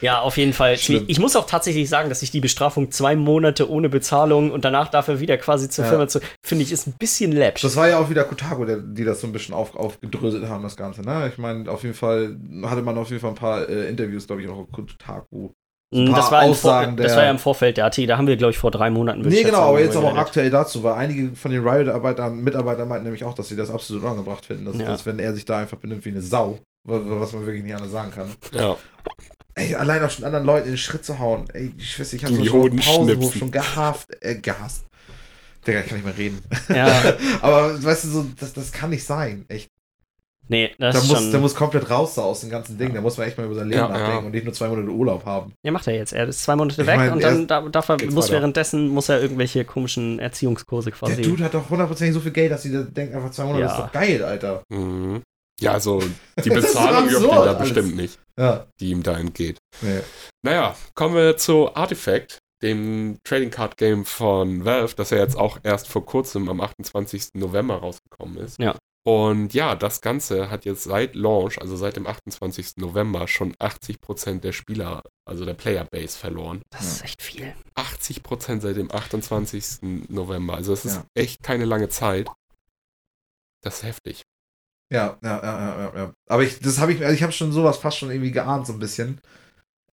ja, auf jeden Fall. Schlimm. Ich muss auch tatsächlich sagen, dass ich die Bestrafung zwei Monate ohne Bezahlung und danach dafür wieder quasi zur Ja. Firma zu, finde ich, ist ein bisschen läppsch. Das war ja auch wieder Kotaku, der, die das so ein bisschen auf, aufgedröselt haben, das Ganze. Ne? Ich meine, auf jeden Fall hatte man auf jeden Fall ein paar äh, Interviews, glaube ich, auch auf Kotaku. Mm, das, war Aussagen Vor das der- war ja im Vorfeld der Artikel. Da haben wir, glaube ich, vor drei Monaten Nee, genau, aber jetzt aber auch aktuell dazu, weil einige von den Riot-Arbeitern, Mitarbeitern meinten nämlich auch, dass sie das absolut angebracht finden, dass, Ja. dass wenn er sich da einfach benimmt wie eine Sau, wa- was man wirklich nicht anders sagen kann. Ja. Ey, allein auch schon anderen Leuten in den Schritt zu hauen. Ey, ich weiß, ich habe so im Pausenhof schon gehasst, äh, gehasst. Digga, ich kann nicht mehr reden. Ja, aber weißt du, so, das, das kann nicht sein. Echt. nee, das Da ist muss, schon. der muss komplett raus da aus dem ganzen Ding. Da muss man echt mal über sein Leben Ja, nachdenken ja. und nicht nur zwei Monate Urlaub haben. ja, macht er jetzt. Er ist zwei Monate Ich weg mein, und dann ist- da, darf er, muss weiter. währenddessen muss er irgendwelche komischen Erziehungskurse quasi. Der Dude hat doch hundertprozentig so viel Geld, dass sie da denken, einfach zwei Monate Ja. ist doch geil, Alter. Mhm. Ja, also die Bezahlung juckt ihn da alles. bestimmt nicht, Ja. die ihm da entgeht. Nee. Naja, kommen wir zu Artifact, dem Trading Card Game von Valve, das ja jetzt auch erst vor kurzem am 28. November rausgekommen ist. Ja. Und ja, das Ganze hat jetzt seit Launch, also seit dem 28. November, schon 80% der Spieler, also der Playerbase verloren. das ist echt viel. 80% seit dem 28. November. Also es ist Ja. echt keine lange Zeit. Das ist heftig. Ja, ja, ja, ja, ja. Aber ich, das habe ich, also ich habe schon sowas fast schon irgendwie geahnt, so ein bisschen.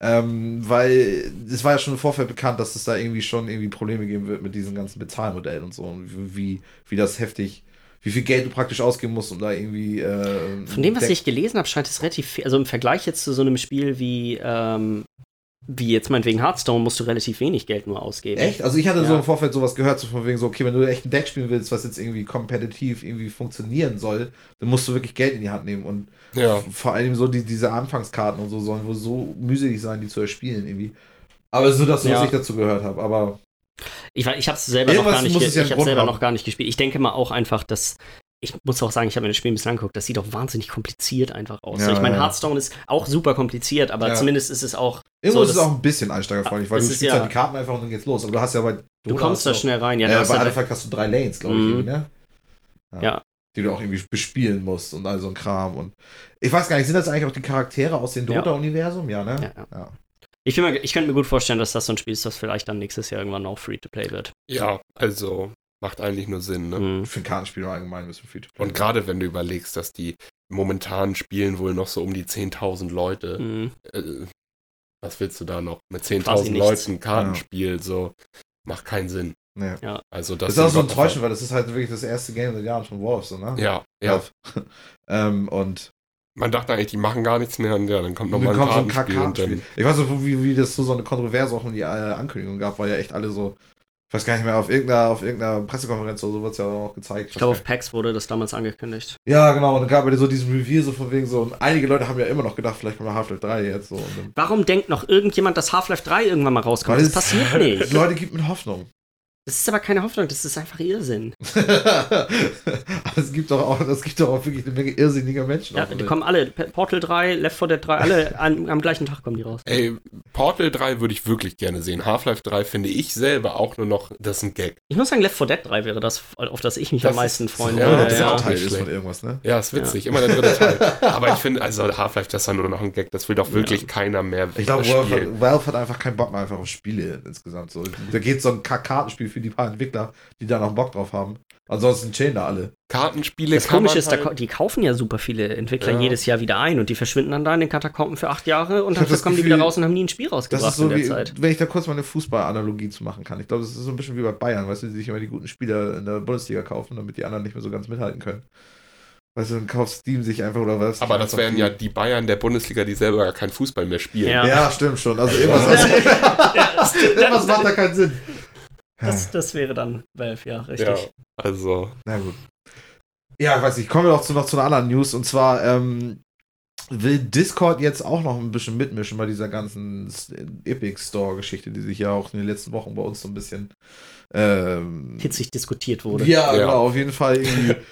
Ähm, weil es war ja schon im Vorfeld bekannt, dass es da irgendwie schon irgendwie Probleme geben wird mit diesen ganzen Bezahlmodellen und so. Und wie, wie das heftig, wie viel Geld du praktisch ausgeben musst, um da irgendwie. Äh, Von dem, was ich gelesen habe, scheint es relativ viel. Also im Vergleich jetzt zu so einem Spiel wie, ähm, wie jetzt meinetwegen Hearthstone, musst du relativ wenig Geld nur ausgeben. Echt? Also ich hatte so Ja. im Vorfeld sowas gehört, so von wegen so, okay, wenn du echt ein Deck spielen willst, was jetzt irgendwie kompetitiv irgendwie funktionieren soll, dann musst du wirklich Geld in die Hand nehmen und Ja. vor allem so die, diese Anfangskarten und so sollen wohl so mühselig sein, die zu erspielen irgendwie. Aber so, dass Ja. was ich dazu gehört habe, aber Ich, ich habe es selber, noch Irgendwas gar, nicht muss ge- es ja selber noch gar nicht gespielt. Ich denke mal auch einfach, dass. Ich muss auch sagen, ich habe mir das Spiel ein bisschen angeguckt. Das sieht auch wahnsinnig kompliziert einfach aus. Ja, ich meine, ja. Hearthstone ist auch super kompliziert, aber Ja. zumindest ist es auch. irgendwo so, ist es auch ein bisschen einsteigerfreundlich, weil Das du spielst ja- halt die Karten einfach und dann geht's los. Aber du hast ja bei Du kommst da schnell rein. Ja, Ja, du äh, bei Artifact hast du drei Lanes, glaube ich, Mhm. irgendwie, ne? Ja. Die du auch irgendwie bespielen musst und all so ein Kram. Und ich weiß gar nicht, sind das eigentlich auch die Charaktere aus dem. Dota-Universum? Ja, ne? Ja, ich, mal, ich könnte mir gut vorstellen, dass das so ein Spiel ist, das vielleicht dann nächstes Jahr irgendwann auch Free-to-Play wird. Ja, also macht eigentlich nur Sinn, ne? Mhm. Für ein Kartenspiel im Allgemeinen müssen free to play. Und gerade wenn du überlegst, dass die momentan spielen wohl noch so um die 10.000 Leute, Mhm. äh, was willst du da noch mit Quasi 10.000 nichts. Leuten ein Kartenspiel, so, macht keinen Sinn. Nee. Also Das das ist auch so enttäuschend, weil das ist halt wirklich das erste Game seit Jahren von Wolves, so, ne? Ja, ja. ähm, und Man dachte eigentlich, die machen gar nichts mehr und ja, dann kommt nochmal ein kommt so ein Kartenspiel Kartenspiel. Ich weiß nicht, wie, wie das so, so eine Kontroverse auch um die äh, Ankündigung gab, weil ja echt alle so, ich weiß gar nicht mehr, auf irgendeiner, auf irgendeiner Pressekonferenz oder so wird es ja auch gezeigt. Ich glaube, auf PAX wurde das damals angekündigt. Ja, genau, und dann gab es so diesen Reveal so von wegen so, und einige Leute haben ja immer noch gedacht, vielleicht kommt Half-Life 3 jetzt so. Warum denkt noch irgendjemand, dass Half-Life 3 irgendwann mal rauskommt? Das passiert nicht. Leute gibt mir Hoffnung. Das ist aber keine Hoffnung, das ist einfach Irrsinn. Aber es gibt doch auch, es gibt doch auch wirklich eine Menge irrsinniger Menschen. Ja, auf der die Welt. kommen alle, Portal 3, Left 4 Dead 3, alle an, am gleichen Tag kommen die raus. Ey, Portal 3 würde ich wirklich gerne sehen. Half-Life 3 finde ich selber auch nur noch, das ist ein Gag. Ich muss sagen, Left 4 Dead 3 wäre das, auf das ich mich Das am meisten ist- freuen ja, ja, würde. das ja. auch Ja. Teil ist von irgendwas, ne? Ja, ist witzig, immer der dritte Teil. Aber ich finde, also Half-Life, das ist ja nur noch ein Gag, das will doch wirklich keiner mehr Ich glaube, Valve, hat- Valve hat einfach keinen Bock mehr einfach auf Spiele insgesamt. So. Da geht so ein Kartenspiel für die paar Entwickler, die da noch Bock drauf haben. Ansonsten chillen da alle. Kartenspiele Das Komische ist, da, halt, ko- die kaufen ja super viele Entwickler Ja. jedes Jahr wieder ein und die verschwinden dann da in den Katakomben für acht Jahre und dann kommen die Gefühl, wieder raus und haben nie ein Spiel Das rausgebracht ist so in der wie, Zeit. wenn ich da kurz mal eine Fußballanalogie zu machen kann. Ich glaube, das ist so ein bisschen wie bei Bayern, weißt du, die sich immer die guten Spieler in der Bundesliga kaufen, damit die anderen nicht mehr so ganz mithalten können. Weißt du, dann kauft Steam sich einfach oder was. aber das wären ja die Bayern der Bundesliga, die selber gar keinen Fußball mehr spielen. Ja. Ja, stimmt schon. Also irgendwas, also, irgendwas macht da keinen Sinn. Das, das wäre dann Valve, ja, richtig. Ja, also, Na gut. Ja, ich weiß nicht. Kommen wir doch zu, noch zu einer anderen News. Und zwar ähm, will Discord jetzt auch noch ein bisschen mitmischen bei dieser ganzen Epic Store-Geschichte, die sich ja auch in den letzten Wochen bei uns so ein bisschen ähm, Hitzig diskutiert wurde. Ja, Ja. genau, auf jeden Fall irgendwie.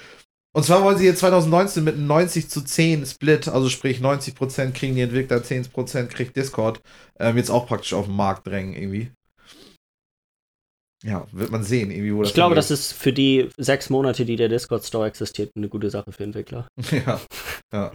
Und zwar wollen sie jetzt 2019 mit einem 90 zu 10 Split, also sprich 90% kriegen die Entwickler, 10% kriegt Discord, ähm, jetzt auch praktisch auf den Markt drängen irgendwie. Ja, wird man sehen, irgendwie, wo das Ich glaube, das ist für die sechs Monate, die der Discord Store existiert, eine gute Sache für Entwickler. Ja, ja.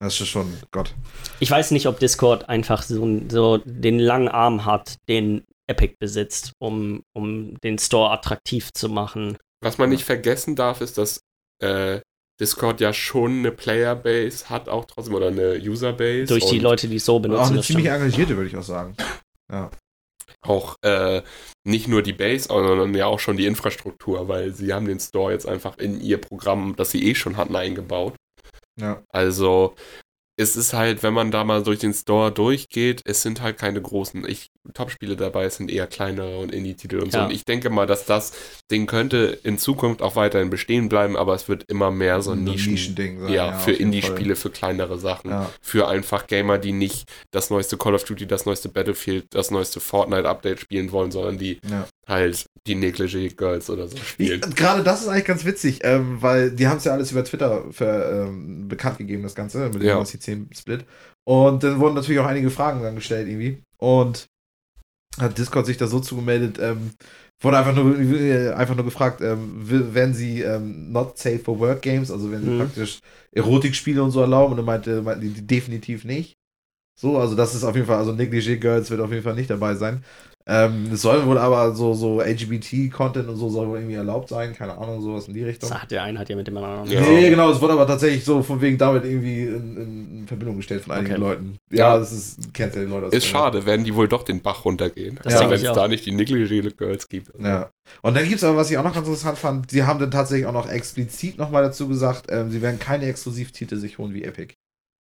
Das ist schon, Gott. Ich weiß nicht, ob Discord einfach so, so den langen Arm hat, den Epic besitzt, um, um den Store attraktiv zu machen. was man nicht vergessen darf, ist, dass äh, Discord ja schon eine Playerbase hat, auch trotzdem, oder eine Userbase. Durch die Leute, die es so Auch benutzen. eine das ziemlich stimmt. engagierte, würde ich auch sagen. Auch äh, nicht nur die Base, sondern ja auch schon die Infrastruktur, weil sie haben den Store jetzt einfach in ihr Programm, das sie eh schon hatten, eingebaut. Ja. Also es ist halt, wenn man da mal durch den Store durchgeht, es sind halt keine großen ich, Top-Spiele dabei, es sind eher kleinere und Indie-Titel und so. Ja. Und ich denke mal, dass das Ding könnte in Zukunft auch weiterhin bestehen bleiben, aber es wird immer mehr so ein Nischen, Nischending sein. ja, auf für Indie-Spiele, für kleinere Sachen. Ja. Für einfach Gamer, die nicht das neueste Call of Duty, das neueste Battlefield, das neueste Fortnite-Update spielen wollen, sondern die Ja. Halt die Negligee Girls oder so spielen. gerade das ist eigentlich ganz witzig, ähm, weil die haben es ja alles über Twitter für, ähm, bekannt gegeben, das Ganze, mit dem Ja. 10 Split. Und dann wurden natürlich auch einige Fragen dann gestellt irgendwie. Und hat Discord sich da so zugemeldet, ähm, wurde einfach nur, äh, einfach nur gefragt, ähm, werden sie ähm, not safe for work games, also wenn sie Mhm. praktisch Erotikspiele und so erlauben und dann meinte, meinten die definitiv nicht. So, also das ist auf jeden Fall, also Negligé Girls wird auf jeden Fall nicht dabei sein. Ähm, es soll wohl aber so, so LGBT-Content und so soll wohl irgendwie erlaubt sein, keine Ahnung, sowas in die Richtung. Das hat der eine hat ja mit dem anderen. Ja. Nee, genau, es wurde aber tatsächlich so von wegen damit irgendwie in, in Verbindung gestellt von einigen Okay. Leuten. Ja, Ja. das ist, kennst ja die Leute Ist schade, werden die wohl doch den Bach runtergehen. Das ja, denke wenn es da nicht die Negligee Girls gibt. Ja. Und dann gibt es aber, was ich auch noch ganz interessant fand, sie haben dann tatsächlich auch noch explizit nochmal dazu gesagt, ähm, sie werden keine Exklusivtitel sich holen wie Epic.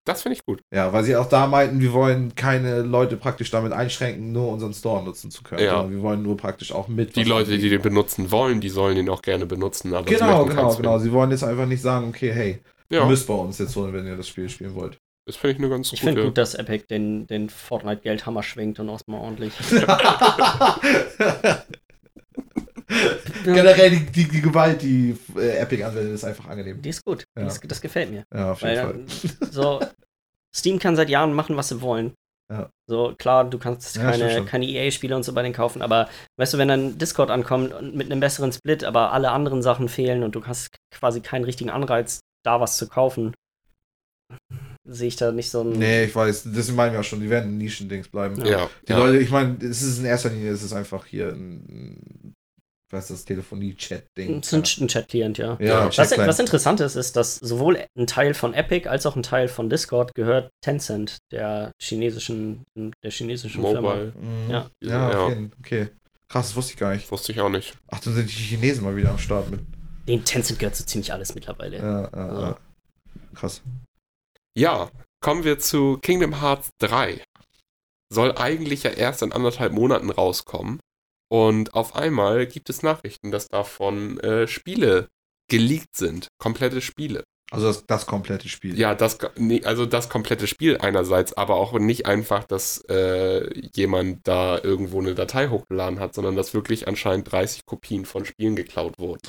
Das finde ich gut. Ja, weil sie auch da meinten, wir wollen keine Leute praktisch damit einschränken, nur unseren Store nutzen zu können. Ja. Wir wollen nur praktisch auch mit. Die Leute, die den benutzen wollen, die sollen den auch gerne benutzen. Aber sie Genau, genau, genau. Sie wollen jetzt einfach nicht sagen, okay, hey, ihr Ja, müsst bei uns jetzt holen, wenn ihr das Spiel spielen wollt. das finde ich eine ganz Ich gute. finde gut, dass Epic den, den Fortnite-Geldhammer schwingt und auch mal ordentlich. Generell die, die, die Gewalt, die äh, Epic anwendet, ist einfach angenehm. Die ist gut. Die Ja. ist, das gefällt mir. Ja, auf jeden Weil Fall. so, Steam kann seit Jahren machen, was sie wollen. Ja. So, klar, du kannst Ja, stimmt keine, keine EA-Spiele und so bei denen kaufen, aber weißt du, wenn dann Discord ankommt und mit einem besseren Split, aber alle anderen Sachen fehlen und du hast quasi keinen richtigen Anreiz, da was zu kaufen, sehe ich da nicht so ein. Nee, ich weiß, das meinen wir auch schon, die werden Nischendings bleiben. ja, Die ja. Leute, ich meine, es ist in erster Linie, es ist einfach hier ein, was ist das, Telefonie-Chat-Ding. Ein Chat-Client, ja. Ja, Was, was interessant ist, ist, dass sowohl ein Teil von Epic als auch ein Teil von Discord gehört Tencent, der chinesischen, der chinesischen Firma. Mobile. Mhm. Ja. Ja, Ja. okay, okay. Krass, das wusste ich gar nicht. Wusste ich auch nicht. Ach, dann sind die Chinesen mal wieder am Start mit. Den Tencent gehört so ziemlich alles mittlerweile. Ja, ja, Ja. ja. Krass. Ja, kommen wir zu Kingdom Hearts 3. Soll eigentlich ja erst in anderthalb Monaten rauskommen. Und auf einmal gibt es Nachrichten, dass davon äh, Spiele geleakt sind. Komplette Spiele. Also das, das komplette Spiel. Ja, das, nee, also das komplette Spiel einerseits, aber auch nicht einfach, dass äh, jemand da irgendwo eine Datei hochgeladen hat, sondern dass wirklich anscheinend 30 Kopien von Spielen geklaut wurden.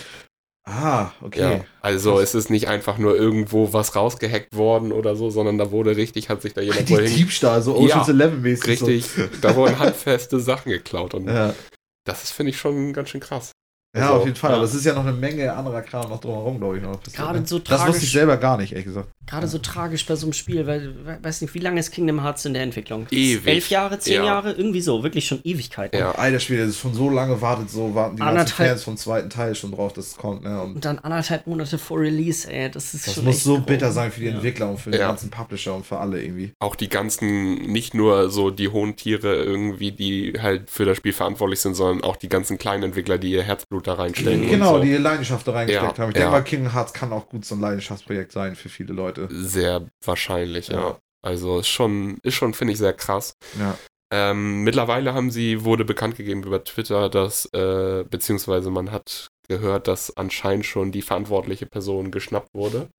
Ah, okay. Ja, also Krass. es ist nicht einfach nur irgendwo was rausgehackt worden oder so, sondern da wurde richtig, hat sich da jemand Richtig wohl Diebstahl, so Ocean's Ja, Eleven mäßig. Richtig, da wurden handfeste Sachen geklaut und So. Ja. Das ist, finde ich, schon ganz schön krass. Ja, Also, auf jeden Fall. ja. Aber es ist ja noch eine Menge anderer Kram noch drumherum, glaube ich, noch. Gerade ne? so Das wusste ich tragisch. selber gar nicht, ehrlich gesagt. Gerade so tragisch bei so einem Spiel, weil, we- weiß nicht, wie lange ist Kingdom Hearts in der Entwicklung? Ewig. Elf Jahre, zehn Ja. Jahre? Irgendwie so, wirklich schon Ewigkeiten. Ja. Alter Spiel, das ist schon so lange wartet, so warten die ganzen Fans vom zweiten Teil schon drauf, dass es kommt. Ne? Und Und dann anderthalb Monate vor Release, ey, das ist das schon muss echt so grob. bitter sein für die Ja. Entwickler und für den Ja. ganzen Publisher und für alle irgendwie. Auch die ganzen, nicht nur so die hohen Tiere irgendwie, die halt für das Spiel verantwortlich sind, sondern auch die ganzen kleinen Entwickler, die ihr Herzblut da reinstecken. Genau, und so. die Leidenschaft da reingesteckt Ja, haben. Ich denke ja. mal, Kingdom Hearts kann auch gut so ein Leidenschaftsprojekt sein für viele Leute. Sehr wahrscheinlich, ja. Ja. Also ist schon, ist schon, finde ich, sehr krass. Ja. Ähm, mittlerweile haben sie, wurde bekannt gegeben über Twitter, dass, äh, beziehungsweise man hat gehört, dass anscheinend schon die verantwortliche Person geschnappt wurde.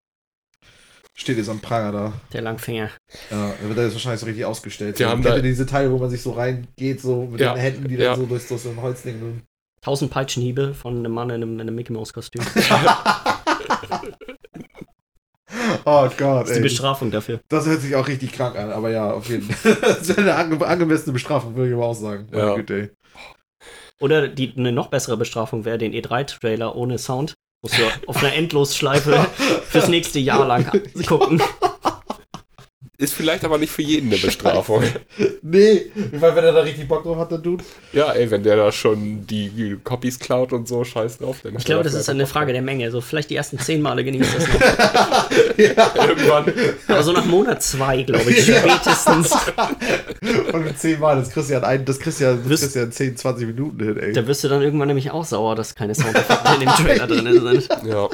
Steht jetzt am Pranger da. Der Langfinger. Ja, er wird da jetzt wahrscheinlich so richtig ausgestellt. Die haben da- diese Teile, wo man sich so reingeht, so mit Ja, den Händen, die ja. dann so durch so ein Holzding. Tausend Peitschenhiebe von einem Mann in einem, in einem Mickey Mouse Kostüm. Oh Gott, Das ist die ey. Bestrafung dafür. Das hört sich auch richtig krank an, aber ja, auf jeden Fall. Das wäre eine ange angemessene Bestrafung, würde ich aber auch sagen. Ja. Güte. Oder die, eine noch bessere Bestrafung wäre den E3-Trailer ohne Sound. Musst du auf einer Endlosschleife fürs nächste Jahr lang gucken. Ist vielleicht aber nicht für jeden eine Bestrafung. Nee, weil wenn er da richtig Bock drauf hat, der Dude. ja, ey, wenn der da schon die Copies klaut und so, scheiß drauf. Dann Ich glaube, das ist eine Frage der Menge. So vielleicht die ersten zehn Male genießt das noch. Irgendwann. Aber so nach Monat zwei, glaube ich, Ja. spätestens. Und mit 10 Mal, das kriegst du ja in, ein, das kriegst du ja, das Wirst- kriegst du ja in 10, 20 Minuten hin, ey. Da wirst du dann irgendwann nämlich auch sauer, dass keine Soundeffekte in dem Trailer drin sind. Ja.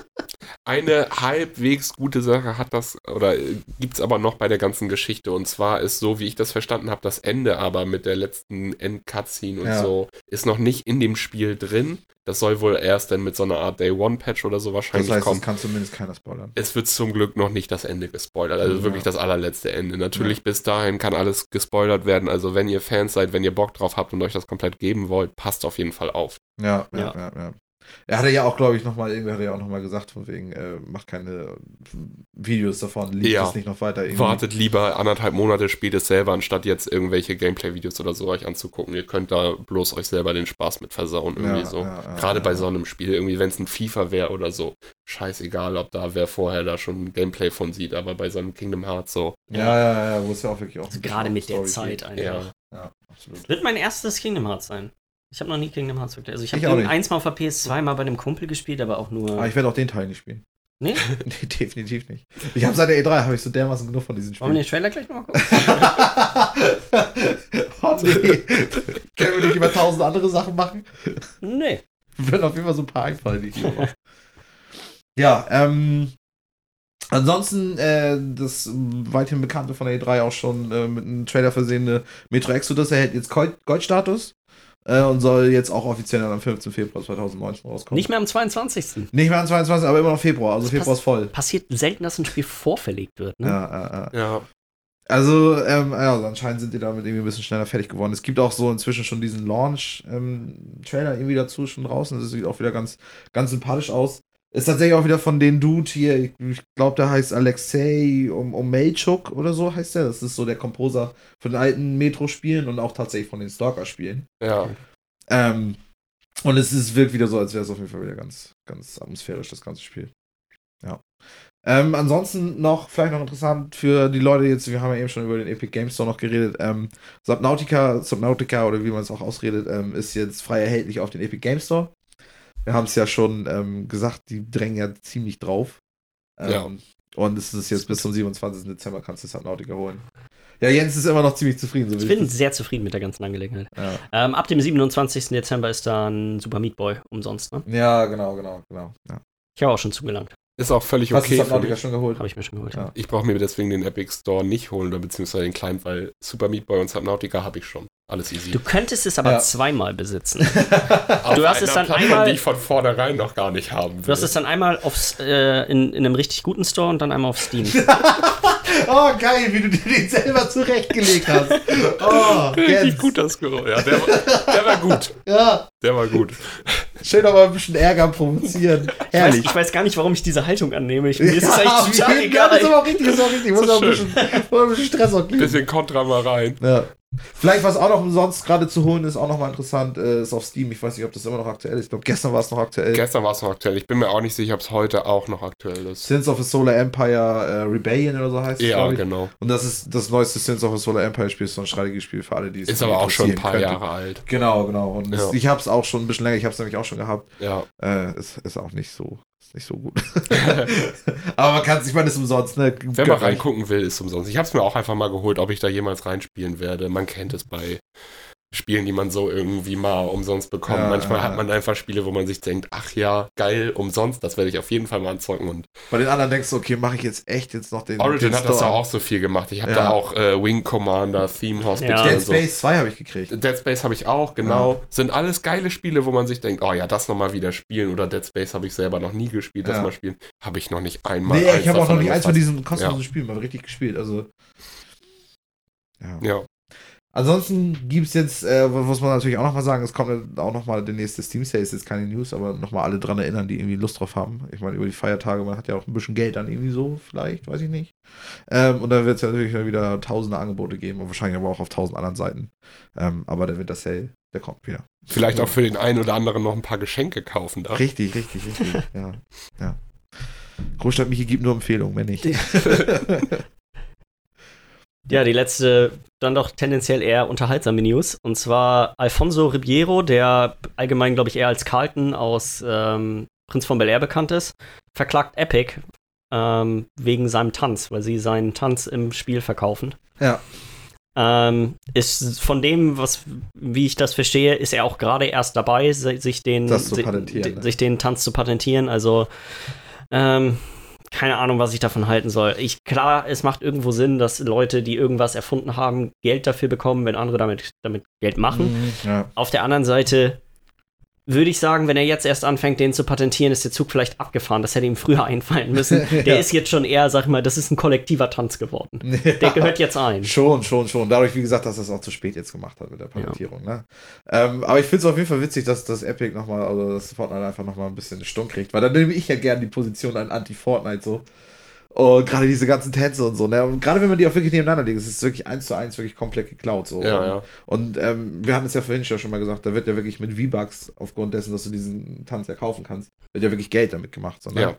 Eine halbwegs gute Sache hat das, oder gibt es aber noch bei der ganzen Geschichte. Und zwar ist so, wie ich das verstanden habe, das Ende aber mit der letzten End-Cutscene und Ja. so, ist noch nicht in dem Spiel drin. Das soll wohl erst dann mit so einer Art Day-One-Patch oder so Das wahrscheinlich heißt, kommen. das kann zumindest keiner spoilern. Es wird zum Glück noch nicht das Ende gespoilert, also Ja. wirklich das allerletzte Ende. Natürlich bis dahin kann alles gespoilert werden, also wenn ihr Fans seid, wenn ihr Bock drauf habt und euch das komplett geben wollt, passt auf jeden Fall auf. Ja, ja, Ja. ja, ja. Er hatte ja auch, glaube ich, nochmal, irgendwie hat er ja auch nochmal gesagt, von wegen, äh, macht keine Videos davon, liebt Ja. es nicht noch weiter irgendwie. Wartet lieber anderthalb Monate, spielt es selber, anstatt jetzt irgendwelche Gameplay-Videos oder so euch anzugucken. Ihr könnt da bloß euch selber den Spaß mit versauen, irgendwie Ja, so. ja, ja, Gerade ja, bei ja. so einem Spiel, irgendwie, wenn es ein FIFA wäre oder so. Scheißegal, ob da wer vorher da schon Gameplay von sieht, aber bei so einem Kingdom Hearts so. Ja, ja, ja, wo es ja auch wirklich auch. Also gerade mit der Zeit einfach. Ja. Ja, absolut. Wird mein erstes Kingdom Hearts sein. Ich habe noch nie Kingdom Hearts wirklich. Also ich habe nicht. eins mal auf der PS2 mal bei einem Kumpel gespielt, aber auch nur. Aber ich werde auch den Teil nicht spielen. nee? nee, definitiv nicht. Ich habe seit der E3 habe ich so dermaßen genug von diesen Wollen wir Spielen. den Trailer gleich nochmal gucken? oh nee. Können wir nicht über tausend andere Sachen machen? nee. Werden auf jeden Fall so ein paar einfallen, die ich lieber mache. Ja, ähm. Ansonsten, äh, das weithin bekannte von der E3 auch schon äh, mit einem Trailer versehene Metro Exodus erhält jetzt Gold- Goldstatus äh, und soll jetzt auch offiziell dann am 15. Februar 2019 rauskommen. Nicht mehr am 22. Nicht mehr am 22., aber immer noch Februar. Also Das Februar ist voll. Passiert selten, dass ein Spiel vorverlegt wird, ne? Ja, ja, ja. Ja, Also, ähm, ja, also anscheinend sind die damit irgendwie ein bisschen schneller fertig geworden. Es gibt auch so inzwischen schon diesen Launch-Trailer irgendwie dazu schon draußen. Das sieht auch wieder ganz, ganz sympathisch aus. Ist tatsächlich auch wieder von den Dude hier, ich, ich glaube, der heißt Alexei um, Omelchuk oder so heißt der. Das ist so der Komposer von den alten Metro-Spielen und auch tatsächlich von den Stalker-Spielen. ja. Ähm, und es ist, wirkt wieder so, als wäre es auf jeden Fall wieder ganz, ganz atmosphärisch, das ganze Spiel. Ja. Ähm, ansonsten noch, vielleicht noch interessant für die Leute jetzt, wir haben ja eben schon über den Epic Games Store noch geredet, ähm, Subnautica, Subnautica oder wie man es auch ausredet, ähm, ist jetzt frei erhältlich auf den Epic Games Store. Wir haben es ja schon ähm, gesagt, die drängen ja ziemlich drauf. Ähm, Ja. Und es ist jetzt bis zum 27. Dezember kannst du Subnautica holen. Ja, Jens ist immer noch ziemlich zufrieden. So Ich bin das- sehr zufrieden mit der ganzen Angelegenheit. ja. Ähm, ab dem 27. Dezember ist dann Super Meat Boy umsonst, ne? ja, genau, genau, genau. Ja. Ich habe auch schon zugelangt. Ist auch völlig Hast du okay für Subnautica mich. schon geholt? Habe ich mir schon geholt. Ja. Ich brauche mir deswegen den Epic Store nicht holen oder beziehungsweise den Client, weil Super Meat Boy und Subnautica habe ich schon. Alles easy. Du könntest es aber Ja. zweimal besitzen. Du hast es dann Plattform, einmal- die ich von vornherein noch gar nicht haben will. Du hast es dann einmal aufs, äh, in, in einem richtig guten Store und dann einmal auf Steam. Oh, geil, wie du dir den selber zurechtgelegt hast. Oh, Richtig Jens. gut, das Geräusch. Ja, der, war- der war gut. Ja, Der war gut. schön aber ein bisschen Ärger provozieren. Ich weiß, Herrlich. ich weiß gar nicht, warum ich diese Haltung annehme. Ich, mir ist es Ja, eigentlich total wie- ja, das ist egal. aber auch richtig, das ist auch richtig. Muss So auch ein bisschen, muss auch ein bisschen Stress auch kriegen. Bisschen Kontra mal rein. Ja. Vielleicht, was auch noch umsonst gerade zu holen ist, auch noch mal interessant, äh, ist auf Steam. Ich weiß nicht, ob das immer noch aktuell ist. Ich glaube, gestern war es noch aktuell. Gestern war es noch aktuell. Ich bin mir auch nicht sicher, ob es heute auch noch aktuell ist. Sins of a Solar Empire äh, Rebellion oder so heißt es, Ja, genau. Und das ist das neueste Sins of a Solar Empire Spiel, ist so ein Strategiespiel für alle, die es Ist aber auch schon ein paar könnte. Jahre alt. Genau, genau. Und es, Ja. ich habe es auch schon ein bisschen länger, ich habe es nämlich auch schon gehabt. Ja. Äh, ist, ist auch nicht so, ist nicht so gut. Aber man kann es, ich meine, es ist umsonst, ne? Wer mal reingucken will, ist umsonst. Ich habe es mir auch einfach mal geholt, ob ich da jemals reinspielen werde. Man kennt es bei Spielen, die man so irgendwie mal umsonst bekommt. Ja, Manchmal ja, hat man einfach Spiele, wo man sich denkt, ach ja, geil, umsonst, das werde ich auf jeden Fall mal anzocken. Und Bei den anderen denkst du, okay, mache ich jetzt echt jetzt noch den. Origin den hat das ja auch so viel gemacht. Ich habe Ja. da auch äh, Wing Commander, Theme Hospital Ja. Dead und so. Space 2 habe ich gekriegt. Dead Space habe ich auch, genau. Sind alles geile Spiele, wo man sich denkt, oh ja, das nochmal wieder spielen. Oder Dead Space habe ich selber noch nie gespielt, das Ja. mal spielen. Habe ich noch nicht einmal. Nee, ich habe auch noch nicht eins von diesen kostenlosen Spielen mal richtig gespielt. Also. Ja. Ja, Ansonsten gibt es jetzt, äh, muss man natürlich auch nochmal sagen, es kommt auch nochmal der nächste Steam Sale, ist jetzt keine News, aber nochmal alle dran erinnern, die irgendwie Lust drauf haben. Ich meine, über die Feiertage, man hat ja auch ein bisschen Geld dann irgendwie so, vielleicht, weiß ich nicht. Ähm, und dann wird es ja natürlich wieder tausende Angebote geben und wahrscheinlich aber auch auf tausend anderen Seiten. Ähm, aber der Winter Sale, der kommt wieder. vielleicht auch für den einen oder anderen noch ein paar Geschenke kaufen darf. Richtig, richtig, richtig. ja. ja. Großstadt Michi gibt nur Empfehlungen, wenn nicht. Ja, die letzte, dann doch tendenziell eher unterhaltsame News. Und zwar Alfonso Ribeiro, der allgemein, glaube ich, eher als Carlton aus ähm, Prinz von Bel Air bekannt ist, verklagt Epic ähm, wegen seinem Tanz, weil sie seinen Tanz im Spiel verkaufen. Ja. Ähm, ist von dem, was, wie ich das verstehe, ist er auch gerade erst dabei, si- sich den, si- ne? sich den Tanz zu patentieren. Also, ähm, keine Ahnung, was ich davon halten soll. Ich, klar, es macht irgendwo Sinn, dass Leute, die irgendwas erfunden haben, Geld dafür bekommen, wenn andere damit, damit Geld machen. Mhm, Ja. Auf der anderen Seite, würde ich sagen, wenn er jetzt erst anfängt, den zu patentieren, ist der Zug vielleicht abgefahren. Das hätte ihm früher einfallen müssen. Der Ja. ist jetzt schon eher, sag ich mal, das ist ein kollektiver Tanz geworden. Der gehört jetzt ein. Schon, schon, schon. Dadurch, wie gesagt, dass er es auch zu spät jetzt gemacht hat mit der Patentierung. Ne? Ähm, aber ich finde es auf jeden Fall witzig, dass das Epic nochmal, also dass Fortnite einfach nochmal ein bisschen Stumm kriegt. Weil dann nehme ich ja gerne die Position an Anti-Fortnite so. Und gerade diese ganzen Tänze und so, ne? Und gerade wenn man die auch wirklich nebeneinander legt, es ist wirklich eins zu eins wirklich komplett geklaut. So. Ja, ja. Und ähm, wir hatten es ja vorhin schon mal gesagt, da wird ja wirklich mit V-Bucks, aufgrund dessen, dass du diesen Tanz ja kaufen kannst, wird ja wirklich Geld damit gemacht. So, ne? Ja.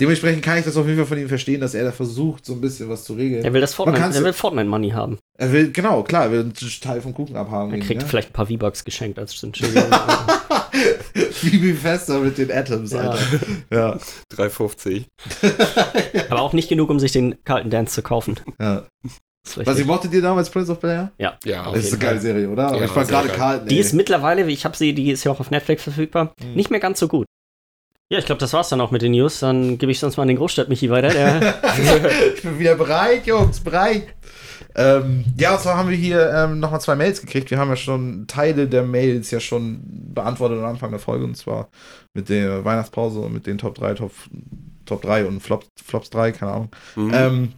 Dementsprechend kann ich das auf jeden Fall von ihm verstehen, dass er da versucht, so ein bisschen was zu regeln. Er will das Fortnite, er will Fortnite Money haben. Er will, genau, klar, er will einen Teil vom Kuchen abhaben. Er kriegt ne? vielleicht ein paar V-Bucks geschenkt als Entschuldigung. Phoebe Fester mit den Atoms, Ja. Alter. Ja, 350. Aber auch nicht genug, um sich den kalten Dance zu kaufen. ja. Was, richtig. ihr mochtet ihr damals Prince of Bel-Air? Ja. Ja, Das ist eine geile Fall. Serie, oder? Aber Ja, ich fand gerade. Carlton, Die ist mittlerweile, ich habe sie, die ist ja auch auf Netflix verfügbar, Mhm. nicht mehr ganz so gut. Ja, ich glaube, das war's dann auch mit den News. Dann gebe ich sonst mal an den Großstadt-Michi weiter. Der, ich bin wieder bereit, Jungs, bereit. Ähm, ja, und zwar haben wir hier ähm, nochmal zwei Mails gekriegt. Wir haben ja schon Teile der Mails ja schon beantwortet am Anfang der Folge, und zwar mit der Weihnachtspause und mit den Top 3, Top, Top 3 und Flop, Flops 3, keine Ahnung. Mhm. Ähm,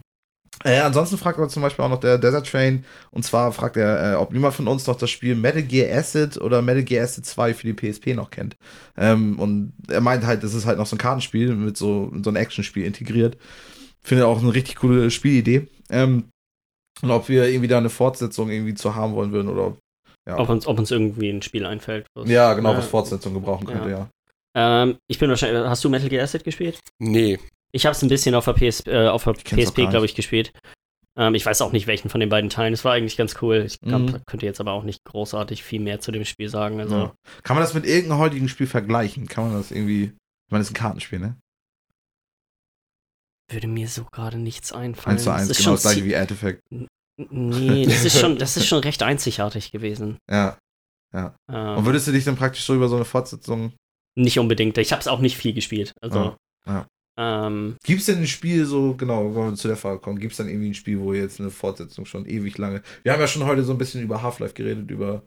äh, ansonsten fragt aber zum Beispiel auch noch der Desert Train. Und zwar fragt er, äh, ob jemand von uns noch das Spiel Metal Gear Acid oder Metal Gear Acid 2 für die PSP noch kennt. Ähm, und er meint halt, das ist halt noch so ein Kartenspiel mit so, so ein Actionspiel integriert. Finde auch eine richtig coole Spielidee. Ähm, und ob wir irgendwie da eine Fortsetzung irgendwie zu haben wollen würden oder ob, ja. ob, uns, ob uns irgendwie ein Spiel einfällt. was- ja, genau, Ja. was Fortsetzung gebrauchen könnte, ja. Ähm, ich bin wahrscheinlich. Hast du Metal Gear Acid gespielt? Nee, Ich habe es ein bisschen auf der, PS, äh, auf der PSP, glaube ich, gespielt. Ähm, ich weiß auch nicht, welchen von den beiden Teilen. Es war eigentlich ganz cool. Ich glaub, Mhm. könnte jetzt aber auch nicht großartig viel mehr zu dem Spiel sagen. Also, Ja. Kann man das mit irgendeinem heutigen Spiel vergleichen? Kann man das irgendwie. Ich meine, das ist ein Kartenspiel, ne? Würde mir so gerade nichts einfallen. 1 zu 1, Das genau das gleiche wie Artifact. Nee, das ist schon, das ist schon recht einzigartig gewesen. Ja. Und Ähm, würdest du dich dann praktisch so über so eine Fortsetzung. nicht unbedingt. Ich habe es auch nicht viel gespielt. Also, Ja, ähm, Gibt es denn ein Spiel so, genau, wollen wir zu der Frage kommen, gibt es dann irgendwie ein Spiel, wo jetzt eine Fortsetzung schon ewig lange. Wir haben ja schon heute so ein bisschen über Half-Life geredet, über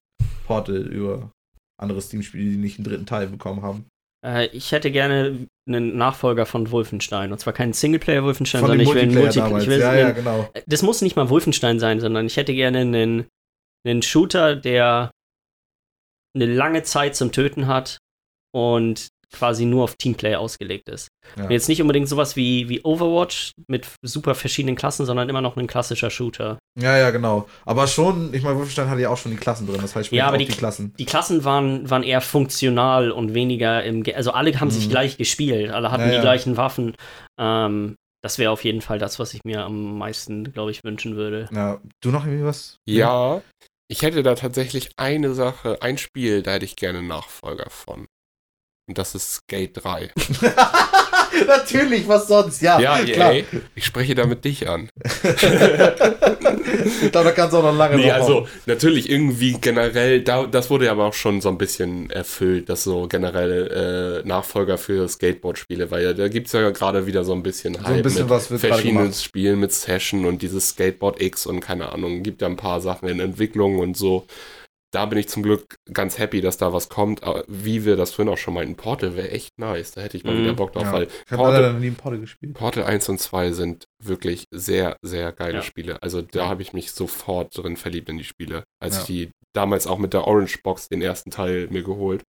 Portal, über andere Steam-Spiele, die nicht einen dritten Teil bekommen haben. äh, ich hätte gerne einen Nachfolger von Wolfenstein. Und zwar keinen Singleplayer-Wolfenstein, sondern ich will einen Multiplayer Ja, ja, genau. Das muss nicht mal Wolfenstein sein, sondern ich hätte gerne einen, einen Shooter, der eine lange Zeit zum Töten hat und quasi nur auf Teamplay ausgelegt ist. Ja. Und Jetzt nicht unbedingt sowas wie, wie Overwatch mit super verschiedenen Klassen, sondern immer noch ein klassischer Shooter. Ja, ja, genau. Aber schon, ich meine, Wolfenstein hatte ja auch schon die Klassen drin, das heißt, spielt Ja, aber auch die- die Klassen. Die Klassen waren, waren eher funktional und weniger im. Ge also alle haben sich Mhm. gleich gespielt, alle hatten Ja, die ja. gleichen Waffen. Ähm, das wäre auf jeden Fall das, was ich mir am meisten, glaube ich, wünschen würde. Ja, du noch irgendwie was? Ja, ich hätte da tatsächlich eine Sache, ein Spiel, da hätte ich gerne einen Nachfolger von. Und das ist Skate 3. Natürlich, was sonst? Ja, Ja, klar. EA, ich spreche damit dich an. ich glaube, da kannst du auch noch lange Nee, also hauen. natürlich irgendwie generell, da, das wurde ja aber auch schon so ein bisschen erfüllt, dass so generell äh, Nachfolger für Skateboard-Spiele, weil ja, da gibt es ja gerade wieder so ein bisschen So ein bisschen was wird gemacht. Spielen mit Session und dieses Skateboard X und keine Ahnung, gibt ja ein paar Sachen in Entwicklung und so. Da bin ich zum Glück ganz happy, dass da was kommt. Aber wie wir das vorhin auch schon meinten, Portal wäre echt nice. Da hätte ich mal Mhm. wieder Bock drauf, Ja. weil Ich habe leider noch nie Portal gespielt. Portal 1 und 2 sind wirklich sehr, sehr geile Ja. Spiele. Also da habe ich mich sofort drin verliebt in die Spiele. Als Ja. ich die damals auch mit der Orange Box den ersten Teil mir geholt.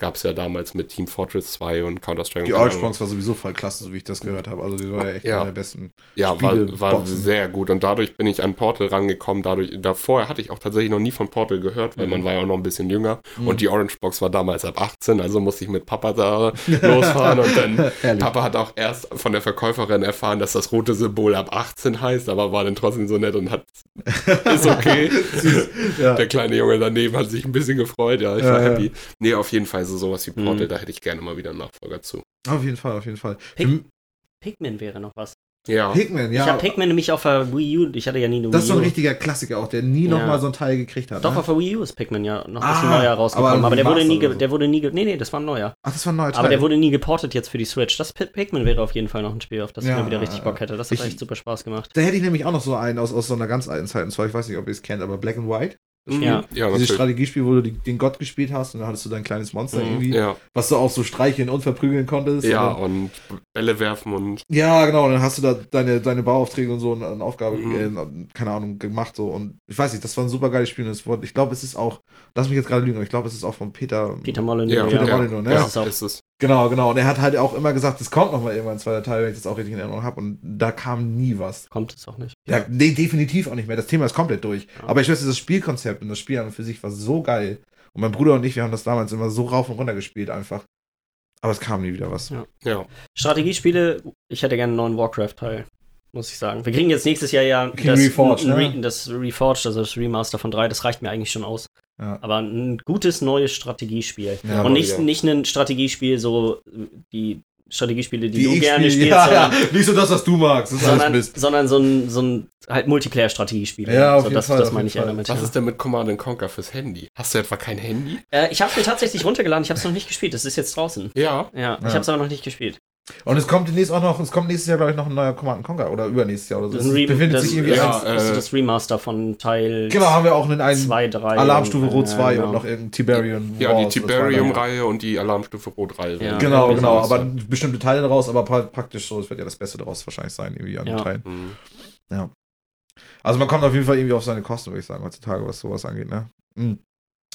Gab es ja damals mit Team Fortress 2 und Counter-Strike. Die. Box war sowieso voll klasse, so wie ich das gehört habe. Also die war ja echt Ja. einer der besten. Ja, war, Spiele, war Boxen. sehr gut. Und dadurch bin ich an Portal rangekommen. Dadurch, davor hatte ich auch tatsächlich noch nie von Portal gehört, weil Mhm. man war ja auch noch ein bisschen jünger. Mhm. Und die Orange Box war damals ab 18, also musste ich mit Papa da losfahren und dann. Papa hat auch erst von der Verkäuferin erfahren, dass das rote Symbol ab 18 heißt, aber war dann trotzdem so nett und hat, ist okay. Ja. Der kleine Junge daneben hat sich ein bisschen gefreut, ja, ich Ja, war ja. happy. Nee, auf jeden Fall so sowas wie Portal, Mhm. da hätte ich gerne mal wieder einen Nachfolger zu. Auf jeden Fall, auf jeden Fall. Pick- Für- Pikmin wäre noch was. Ja. Pikmin, ja. Ich habe Pikmin nämlich auf der Wii U, ich hatte ja nie eine das ist Wii so ein U. richtiger Klassiker auch, der nie Ja. nochmal so ein Teil gekriegt hat. Doch, ne? auf der Wii U ist Pikmin ja noch Ah, ein neuer rausgekommen, aber aber, der wurde nie, so. der wurde nie, ge- nee, nee, das war ein neuer. Ach, das war ein neuer Teil. Aber der wurde nie geportet jetzt für die Switch. Das Pi- Pikmin wäre auf jeden Fall noch ein Spiel, auf das Ja, ich mal wieder richtig Bock hätte. Das hat ich- echt super Spaß gemacht. Da hätte ich nämlich auch noch so einen aus, aus so einer ganz alten Zeit. Und zwar, ich weiß nicht, ob ihr es kennt, aber Black and White. Mhm. Ja. ja Dieses natürlich. Strategiespiel, wo du die, den Gott gespielt hast und dann hattest du dein kleines Monster Mhm. irgendwie, Ja, was du auch so streicheln und verprügeln konntest. ja, Und und Bälle werfen und Ja, genau, und dann hast du da deine, deine Bauaufträge und so eine, eine Aufgabe, Mhm. äh, keine Ahnung, gemacht so und ich weiß nicht, das war ein super geiles Spiel und es wurde, ich glaube, es ist auch, lass mich jetzt gerade lügen, aber ich glaube, es ist auch von Peter. Peter Molyneux. ja, Peter ja, Molyneux, ne? ja, Das ist auch- ist es. Genau, genau, und er hat halt auch immer gesagt, es kommt nochmal irgendwann ein zweiter Teil, wenn ich das auch richtig in Erinnerung habe und da kam nie was. Kommt es auch nicht. Ja, nee, definitiv auch nicht mehr, das Thema ist komplett durch. Ja. Aber ich weiß, das Spielkonzept und das Spiel an und für sich war so geil und mein Bruder und ich, wir haben das damals immer so rauf und runter gespielt einfach. Aber es kam nie wieder was. Ja. Ja, Strategiespiele, ich hätte gerne einen neuen Warcraft-Teil, muss ich sagen. Wir kriegen jetzt nächstes Jahr ja Okay, Reforged, ne? Das Reforged, also das Remaster von 3, das reicht mir eigentlich schon aus. Ja. Aber ein gutes neues Strategiespiel. Ja, Und nicht, ja. nicht ein Strategiespiel, so die Strategiespiele, die, Die du ich gerne spiel- spielst, ja, sondern, ja, nicht so das, was du magst. Das sondern, sondern so ein, so ein halt Multiplayer-Strategiespiel. Ja, auf so, jeden das, Fall, das auf meine jeden ich eher Fall. damit. was Ja. ist denn mit Command Conquer fürs Handy? Hast du etwa kein Handy? Äh, ich habe es mir tatsächlich runtergeladen, ich habe es noch nicht gespielt, das ist jetzt draußen. Ja. Ja, Ja. ich habe es aber noch nicht gespielt. Und es kommt demnächst auch noch, es kommt nächstes Jahr, glaube ich, noch ein neuer Command Conquer oder übernächstes Jahr oder so. Das, Re befindet das, sich irgendwie ja, äh, ist das Remaster von Teil Genau, haben wir auch einen, einen 2, 3. Alarmstufe Rot äh, 2 genau. und noch irgendein Tiberian Ja, die Wars Tiberium-Reihe und die Alarmstufe Rot-Reihe. Ja. Genau, genau, sowas, aber ja. bestimmte Teile daraus, aber pra- praktisch so, es wird ja das Beste daraus wahrscheinlich sein, irgendwie an den Ja. Teilen. Mhm. Also man kommt auf jeden Fall irgendwie auf seine Kosten, würde ich sagen, heutzutage, was sowas angeht, ne? Mhm.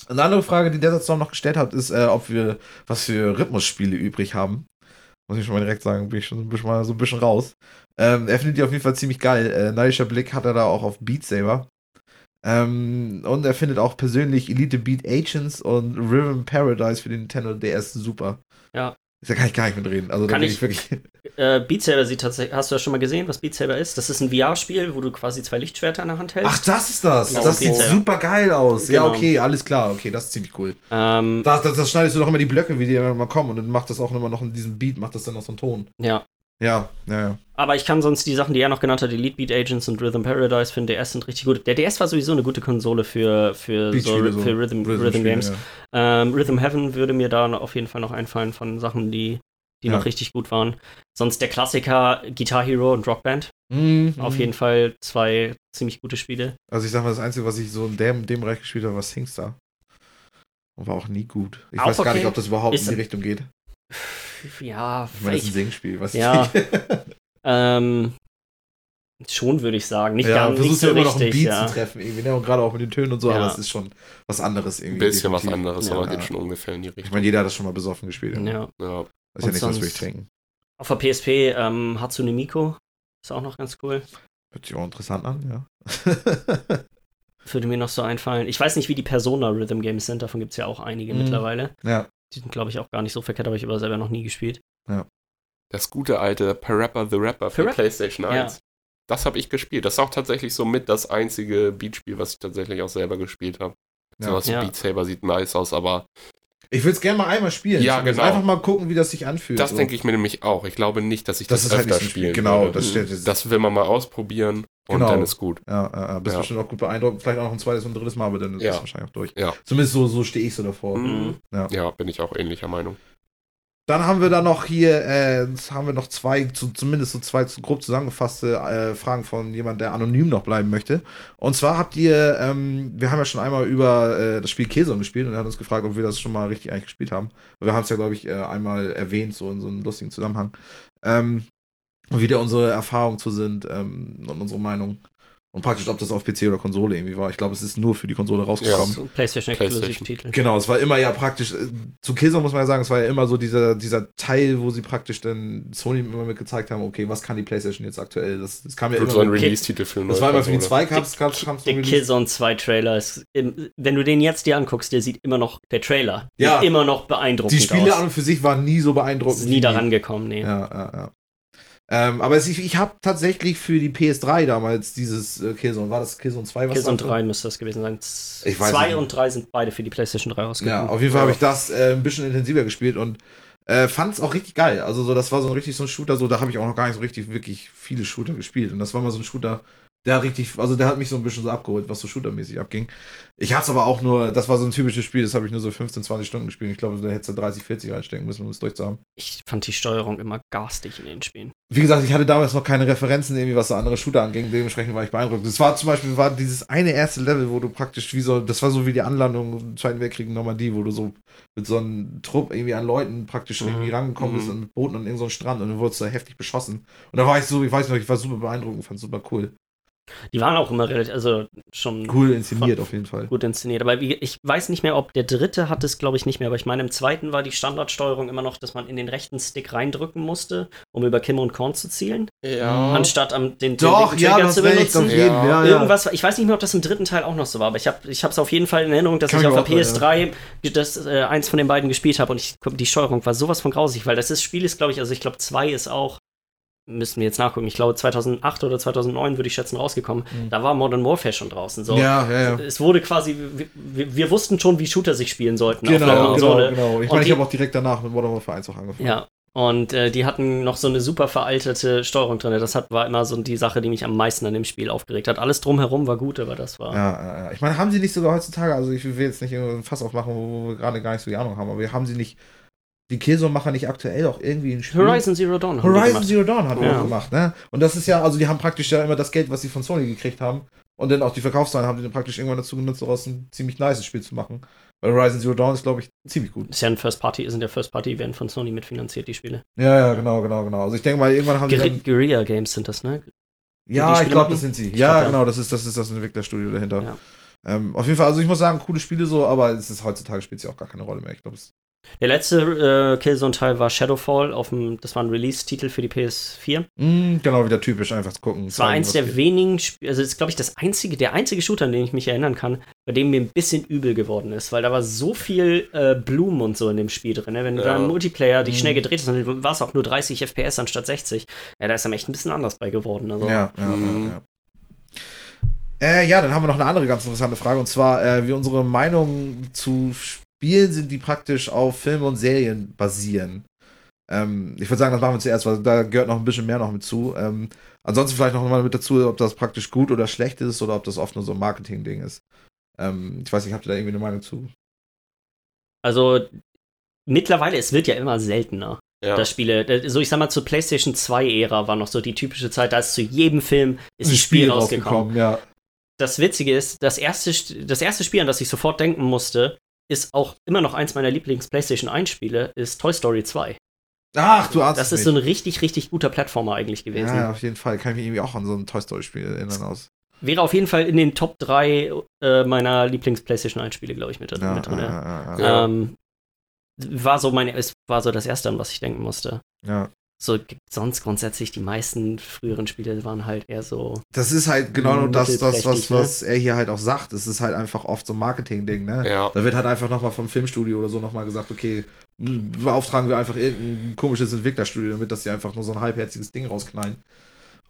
Eine andere Frage, die der Storm noch gestellt hat, ist, äh, ob wir was für Rhythmusspiele übrig haben. Muss ich schon mal direkt sagen, bin ich schon so ein bisschen, mal so ein bisschen raus. Ähm, er findet die auf jeden Fall ziemlich geil. Äh, neidischer Blick hat er da auch auf Beat Saber. Ähm, und er findet auch persönlich Elite Beat Agents und Rhythm Paradise für den Nintendo DS super. Ja. Da kann ich gar nicht mitreden. Also da Kann ich- ich wirklich. Äh, Beat Saber sieht tatsächlich. Hast du das schon mal gesehen, was Beat Saber ist? Das ist ein VR-Spiel, wo du quasi zwei Lichtschwerter in der Hand hältst. Ach, das ist das. Genau, das sieht super geil aus. Ja, Genau. okay, alles klar. Okay, das ist ziemlich cool. Ähm, Da, das, das schneidest du doch immer die Blöcke, wie die immer kommen und dann macht das auch immer noch in diesem Beat, macht das dann noch so einen Ton. ja. Ja, ja, ja. Aber ich kann sonst die Sachen, die er noch genannt hat, Elite Beat Agents und Rhythm Paradise für den DS sind richtig gut. Der DS war sowieso eine gute Konsole für, für, so, für Rhythm, Rhythm, Rhythm-Spiele, Games. ja. Ähm, Rhythm Heaven würde mir da auf jeden Fall noch einfallen von Sachen, die, die Ja. noch richtig gut waren. Sonst der Klassiker Guitar Hero und Rock Band. Mhm. Auf jeden Fall zwei ziemlich gute Spiele. Also ich sag mal, das Einzige, was ich so in dem, dem Bereich gespielt habe, war Singstar. Und war auch nie gut. Ich Auch weiß gar okay. nicht, ob das überhaupt Ist- in die Richtung geht. Ja, Ich meine, das ist ein. Singspiel, was Ja. Ähm, schon würde ich sagen. Nicht ja, ganz versuchst nicht so ja immer noch einen richtig, Beat ja. zu treffen, irgendwie, ne? Und gerade auch mit den Tönen und so, Ja. aber es ist schon was anderes Ein irgendwie. bisschen was definitiv. anderes, Ja. aber geht schon ungefähr in die Ich Richtung. meine, jeder hat das schon mal besoffen gespielt. Ja. Ja. Ja. Das ist ja nichts, was wir sonst- trinken. Auf der PSP ähm, Hatsune Miku ist auch noch ganz cool. Hört sich auch interessant an, ja. Würde mir noch so einfallen. Ich weiß nicht, wie die Persona Rhythm Games sind, davon gibt es ja auch einige Mhm. mittlerweile. ja. Die sind, glaube ich, auch gar nicht so verkehrt, aber ich habe selber noch nie gespielt. Das gute alte Parappa the Rapper für Parappa? PlayStation Ja. 1. Das habe ich gespielt. Das ist auch tatsächlich so mit das einzige Beatspiel, was ich tatsächlich auch selber gespielt habe. Ja. Sowas Ja. wie Beat Saber sieht nice aus, aber Ich will es gerne mal einmal spielen. Ja, genau. Einfach mal gucken, wie das sich anfühlt. das so. denke ich mir nämlich auch. Ich glaube nicht, dass ich Das das, ist halt öfter Spiel. spielen Genau, würde. das steht Das will man mal ausprobieren und Genau. dann ist gut. Ja, ja, ja. bist Ja. bestimmt auch gut beeindruckt. Vielleicht auch noch ein zweites und ein drittes Mal, aber dann ist Ja. das wahrscheinlich auch durch. Ja. Zumindest so, so stehe ich so davor. Mhm. Ja. Ja, bin ich auch ähnlicher Meinung. Dann haben wir da noch hier, äh, haben wir noch zwei, zu, zumindest so zwei grob zusammengefasste äh, Fragen von jemand, der anonym noch bleiben möchte. Und zwar habt ihr, ähm, wir haben ja schon einmal über äh, das Spiel Käse gespielt und er hat uns gefragt, ob wir das schon mal richtig eigentlich gespielt haben. Wir haben es ja, glaube ich, äh, einmal erwähnt, so in so einem lustigen Zusammenhang. Ähm, wie da unsere Erfahrungen zu sind ähm, und unsere Meinung. Und praktisch, ob das auf PC oder Konsole irgendwie war. Ich glaube, es ist nur für die Konsole rausgekommen. So ein PlayStation PlayStation. Exklusiv-Titel. Genau, es war immer ja praktisch, äh, zu Killzone muss man ja sagen, es war ja immer so dieser, dieser Teil, wo sie praktisch dann Sony immer mit gezeigt haben, okay, was kann die Playstation jetzt aktuell? Das, das kam ja Gut, immer so ein Release-Titel für Das war immer für die Konsole. zwei Cups, Cups, Cups Der Killzone 2 Trailer ist, im- wenn du den jetzt dir anguckst, der sieht immer noch, der Trailer, Ja. sieht immer noch beeindruckend Die Spiele aus. an und für sich waren nie so beeindruckend. ist wie nie daran gekommen, nee. Ja, ja, ja. Ähm, aber es, ich, ich habe tatsächlich für die PS3 damals dieses äh, Killzone, war das Killzone 2? Was Killzone da- 3 müsste das gewesen sein. Ich weiß Zwei nicht. und 3 sind beide für die PlayStation 3 rausgekommen. Ja, auf jeden Fall habe ich das äh, ein bisschen intensiver gespielt und äh, fand es auch richtig geil. Also so, das war so ein richtig so ein Shooter, so da habe ich auch noch gar nicht so richtig wirklich viele Shooter gespielt. Und das war mal so ein Shooter, Der hat richtig, also der hat mich so ein bisschen so abgeholt, was so shootermäßig abging. Ich hatte es aber auch nur, das war so ein typisches Spiel, das habe ich nur so 15, 20 Stunden gespielt. Ich glaube, da hättest du 30, 40 reinstecken müssen, um es durchzuhaben. Ich fand die Steuerung immer garstig in den Spielen. Wie gesagt, ich hatte damals noch keine Referenzen, irgendwie, was so andere Shooter anging, dementsprechend war ich beeindruckt. Das war zum Beispiel war dieses eine erste Level, wo du praktisch wie so, das war so wie die Anlandung im Zweiten Weltkrieg in Normandie, wo du so mit so einem Trupp irgendwie an Leuten praktisch Mhm. irgendwie rangekommen bist Mhm. und mit Booten an irgendeinem so Strand und dann wurdest du da heftig beschossen. Und da war ich so, ich weiß noch, ich war super beeindruckt und fand super cool. Die waren auch immer relativ, also schon Cool inszeniert auf jeden Fall. gut inszeniert. Aber wie, ich weiß nicht mehr, ob der dritte hat es, glaube ich, nicht mehr. Aber ich meine, im zweiten war die Standardsteuerung immer noch, dass man in den rechten Stick reindrücken musste, um über Kim und Korn zu zielen, Ja. anstatt am den, den Doch, ja, Trigger hast zu benutzen. jeden, Ja. ja, ja. Irgendwas, ich weiß nicht mehr, ob das im dritten Teil auch noch so war, aber ich habe ich es auf jeden Fall in Erinnerung, dass Kann ich auf der auch, PS3 das, äh, eins von den beiden gespielt habe und ich, die Steuerung war sowas von grausig, weil das ist, Spiel ist, glaube ich, also ich glaube, zwei ist auch, müssen wir jetzt nachgucken, ich glaube 2008 oder 2009 würde ich schätzen rausgekommen, Mhm. da war Modern Warfare schon draußen. So. Ja, ja, ja. Es wurde quasi, wir, wir, wir wussten schon, wie Shooter sich spielen sollten Genau, genau, genau. Ich meine, ich habe auch direkt danach mit Modern Warfare 1 auch angefangen. Ja. Und äh, die hatten noch so eine super veraltete Steuerung drin. Das hat, war immer so die Sache, die mich am meisten an dem Spiel aufgeregt hat. Alles drumherum war gut, aber das war. Ja, ja, ja. Ich meine, haben sie nicht sogar heutzutage, also ich will jetzt nicht ein Fass aufmachen, wo wir gerade gar nicht so die Ahnung haben, aber haben sie nicht, die Killzone-Macher nicht aktuell auch irgendwie ein Spiel? Horizon Zero Dawn die Horizon. Zero Dawn hat er Ja. auch gemacht, ne? Und das ist ja, also die haben praktisch ja immer das Geld, was sie von Sony gekriegt haben und dann auch die Verkaufszahlen haben sie dann praktisch irgendwann dazu genutzt, daraus ein ziemlich nices Spiel zu machen. Weil Horizon Zero Dawn ist, glaube ich, ziemlich gut. Ist ja ein First Party, sind ja First Party, werden von Sony mitfinanziert, die Spiele. Ja, ja, genau, genau, genau. Also ich denke mal, irgendwann haben sie Guer dann, Guerilla Games sind das, ne? die Ja, ich glaube, das sind sie. Ich Ja, glaub, ja. genau, das ist, das ist das Entwicklerstudio dahinter. Ja. Ähm, auf jeden Fall, also ich muss sagen, coole Spiele so, aber es ist heutzutage spielt sie auch gar keine Rolle mehr. Ich glaube, es Der letzte äh, Killzone-Teil war Shadowfall, auf dem, das war ein Release-Titel für die PS4. Mm, genau wieder typisch, einfach zu gucken. Es war zeigen, eins der geht. wenigen, also das ist, glaube ich, das einzige, der einzige Shooter, an den ich mich erinnern kann, bei dem mir ein bisschen übel geworden ist, weil da war so viel äh, Blumen und so in dem Spiel drin. Ne? Wenn du Ja. da im Multiplayer dich Mhm. schnell gedreht hast, dann war es auch nur 30 FPS anstatt 60. Ja, da ist dann echt ein bisschen anders bei geworden. Also. Ja, ja, Mhm. ja, ja. Äh, ja, dann haben wir noch eine andere ganz interessante Frage und zwar, äh, wie unsere Meinungen zu Spielen sind, die praktisch auf Filme und Serien basieren. Ähm, ich würde sagen, das machen wir zuerst, weil da gehört noch ein bisschen mehr noch mit zu. Ähm, ansonsten vielleicht noch mal mit dazu, ob das praktisch gut oder schlecht ist oder ob das oft nur so ein Marketing-Ding ist. Ähm, ich weiß nicht, habt ihr da irgendwie eine Meinung zu? Also mittlerweile, es wird ja immer seltener. Ja. dass Spiele, äh, so ich sag mal, zur PlayStation 2-Ära war noch so die typische Zeit, da ist zu jedem Film ist ein Spiel rausgekommen. ja. Das Witzige ist, das erste, St- das erste Spiel, an das ich sofort denken musste, ist auch immer noch eins meiner Lieblings-PlayStation 1-Spiele, ist Toy Story 2. Ach, du ahnst Das ist so nicht. ein richtig, richtig guter Plattformer eigentlich gewesen. Ja, auf jeden Fall. Kann ich mich irgendwie auch an so ein Toy Story-Spiel erinnern aus. Wäre auf jeden Fall in den Top 3 äh, meiner Lieblings-PlayStation 1-Spiele, glaube ich, mit, Ja, mit drin. ja, Ja. ja, ja, Ja. Ähm, war so meine, es war so das erste, an was ich denken musste. ja. So sonst grundsätzlich die meisten früheren Spiele waren halt eher so. Das ist halt genau das, das was, ne? was er hier halt auch sagt. Es ist halt einfach oft so ein Marketing-Ding, ne? Ja. Da wird halt einfach nochmal vom Filmstudio oder so nochmal gesagt, okay, m, beauftragen wir einfach irgendein komisches Entwicklerstudio, damit dass sie einfach nur so ein halbherziges Ding rausknallen.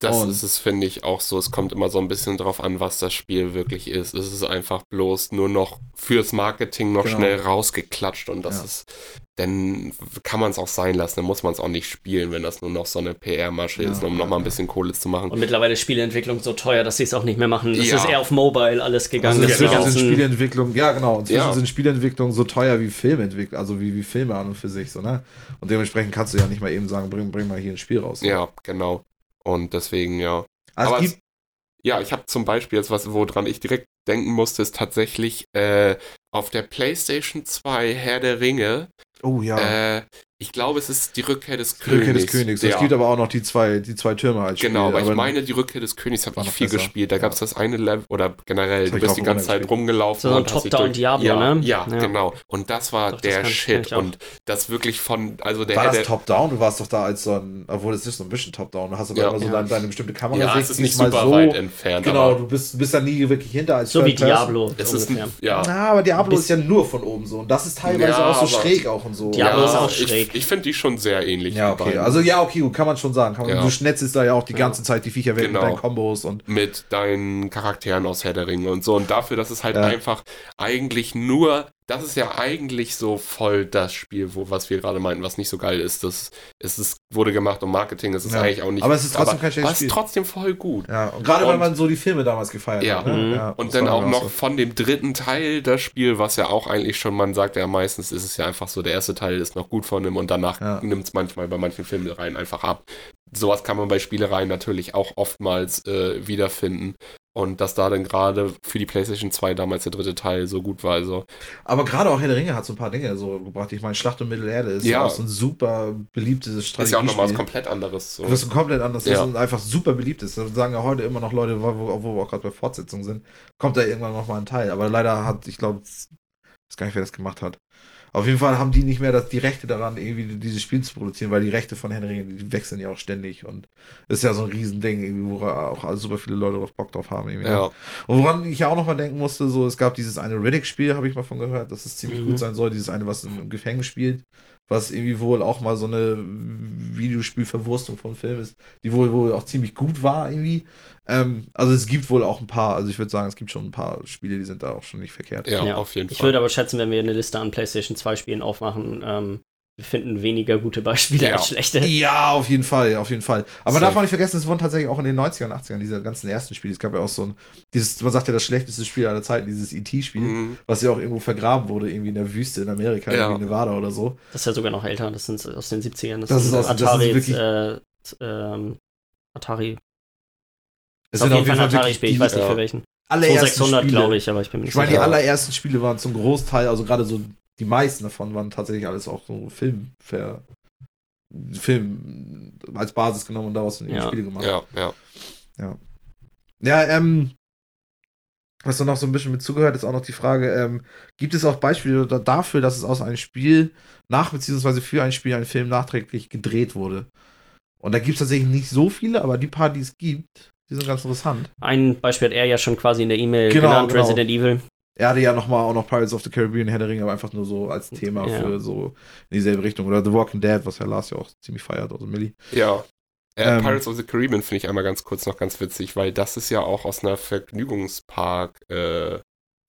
Das Und- ist es, finde ich, auch so. Es kommt immer so ein bisschen drauf an, was das Spiel wirklich ist. Es ist einfach bloß nur noch fürs Marketing noch Genau. schnell rausgeklatscht und das Ja. ist, dann kann man es auch sein lassen, dann muss man es auch nicht spielen, wenn das nur noch so eine PR-Masche Ja, ist, um ja, nochmal ein bisschen Kohle zu machen. Und mittlerweile ist Spieleentwicklung so teuer, dass sie es auch nicht mehr machen. Das Ja. ist eher auf Mobile alles gegangen. Also inzwischen genau. sind Spieleentwicklung, ja genau, inzwischen Ja. sind Spieleentwicklung so teuer wie Filmentwicklung, also wie, wie Filme an und für sich, so, ne? Und dementsprechend kannst du ja nicht mal eben sagen, bring, bring mal hier ein Spiel raus. ne? Ja, genau. Und deswegen, ja. Also Aber es Ja, ich habe zum Beispiel jetzt was, woran ich direkt denken musste, ist tatsächlich äh, auf der PlayStation 2 Herr der Ringe. oh ja, Äh, ich glaube, es ist die Rückkehr des Rückkehr Königs. des Königs. Ja. Es gibt aber auch noch die zwei, die zwei Türme als Spiel. Genau, aber ich aber- meine, die Rückkehr des Königs habe ich noch viel besser. gespielt. Da Ja. gab es das eine Level, oder generell, Das du ich bist die ganze Zeit gespielt. rumgelaufen. So ein und hast dich Top-Down durch- Diablo, ja, ne? Ja, Ja. genau. Und das war Doch, das der kenn Shit. ich. Und das wirklich von, also der war das der, Top-Down? Du warst doch da als so ein, obwohl es ist so ein bisschen Top-Down. Du hast aber Ja. immer so Ja. deine, deine bestimmte Kamera. Ja, es ist nicht super weit entfernt. Genau, du bist, bist da nie wirklich hinter als so wie. Diablo. es ist ja. Na, aber Diablo ist ja nur von oben so. Und das ist teilweise auch so schräg auch und so. Diablo ist auch ich, schräg. Ich finde die schon sehr ähnlich. Ja, okay. Also ja, okay, gut, kann man schon sagen. Man, Ja. Du schnetzelst da ja auch die Ja. ganze Zeit die Viecher weg Genau. mit deinen Kombos und mit deinen Charakteren aus Herr der Ringe und so. Und dafür, dass es halt Ja. einfach eigentlich nur das ist ja eigentlich so voll das Spiel, wo, was wir gerade meinten, was nicht so geil ist. Das, es ist, wurde gemacht um Marketing, es ist Ja. eigentlich auch nicht. Aber es ist trotzdem aber, kein schlechtes aber es Spiel. ist trotzdem voll gut. Ja, und gerade weil Und- man so die Filme damals gefeiert Ja. hat. Ne? Mhm. ja Und dann auch noch so. von dem dritten Teil das Spiel, was ja auch eigentlich schon, man sagt ja meistens, ist es ja einfach so, der erste Teil ist noch gut von dem und danach Ja. nimmt es manchmal bei manchen Filmreihen einfach ab. Sowas kann man bei Spielereien natürlich auch oftmals äh, wiederfinden. Und dass da dann gerade für die PlayStation 2 damals der dritte Teil so gut war, also Aber gerade auch Herr der Ringe hat so ein paar Dinge so gebracht. Ich meine, Schlacht um Mittelerde ist Ja. auch so ein super beliebtes ist ja auch nochmal was Strategiespiel. komplett anderes. So. Was komplett anders Ja. ist einfach super beliebt ist. Das sagen ja heute immer noch Leute, wo, wo wo wir auch gerade bei Fortsetzungen sind. Kommt da irgendwann noch mal ein Teil. Aber leider hat, ich glaube, ich weiß gar nicht, wer das gemacht hat. Auf jeden Fall haben die nicht mehr das, die Rechte daran, irgendwie dieses Spiel zu produzieren, weil die Rechte von Henry, die wechseln ja auch ständig und ist ja so ein Riesending, irgendwie, wo auch super viele Leute drauf Bock drauf haben. Irgendwie. ja. Und woran ich ja auch noch mal denken musste, so, es gab dieses eine Riddick-Spiel, habe ich mal von gehört, dass es ziemlich Mhm. gut sein soll, dieses eine, was im Gefängnis spielt, was irgendwie wohl auch mal so eine Videospielverwurstung von Film ist, die wohl, wohl auch ziemlich gut war irgendwie. Ähm, also es gibt wohl auch ein paar, also ich würde sagen, es gibt schon ein paar Spiele, die sind da auch schon nicht verkehrt. Ja, Ja. auf jeden Ich Fall. würde aber schätzen, wenn wir eine Liste an PlayStation 2 Spielen aufmachen, ähm, wir finden weniger gute Beispiele Ja. als schlechte. Ja, auf jeden Fall, auf jeden Fall. Aber man Safe. darf auch nicht vergessen, es wurden tatsächlich auch in den 90ern, 80ern, diese ganzen ersten Spiele, es gab ja auch so ein, dieses, man sagt ja das schlechteste Spiel aller Zeiten, dieses E.T.-Spiel. Mhm. was ja auch irgendwo vergraben wurde, irgendwie in der Wüste in Amerika, Ja. irgendwie Nevada oder so. Das ist ja sogar noch älter, das sind aus den 70ern. Das, Das sind ist aus- das ist Atari, wirklich- äh, ähm, Atari. Es Ist auf jeden Fall ein Atari-Spiel, ich weiß nicht ja. für welchen. allerersten 2600, Spiele. glaube ich, aber ich bin mir nicht Ich meine, die sicher. allerersten Spiele waren zum Großteil, also gerade so die meisten davon waren tatsächlich alles auch so Film, ver, Film als Basis genommen und daraus Ja. Spiele gemacht. Ja, ja. Ja, ähm, was da noch so ein bisschen mit zugehört, ist auch noch die Frage, ähm, gibt es auch Beispiele da- dafür, dass es aus einem Spiel nach beziehungsweise für ein Spiel ein Film nachträglich gedreht wurde? Und da gibt es tatsächlich nicht so viele, aber die paar, die es gibt, die sind ganz interessant. Ein Beispiel hat er ja schon quasi in der E-Mail Genau, genannt, genau. Resident Evil. Er hatte ja nochmal auch noch Pirates of the Caribbean, Herr der Ringe, aber einfach nur so als Thema Ja. für so in dieselbe Richtung. Oder The Walking Dead, was ja Lars ja auch ziemlich feiert, also Millie. Ja. Äh, Ähm, Pirates of the Caribbean finde ich einmal ganz kurz noch ganz witzig, weil das ist ja auch aus einer Vergnügungspark. Äh,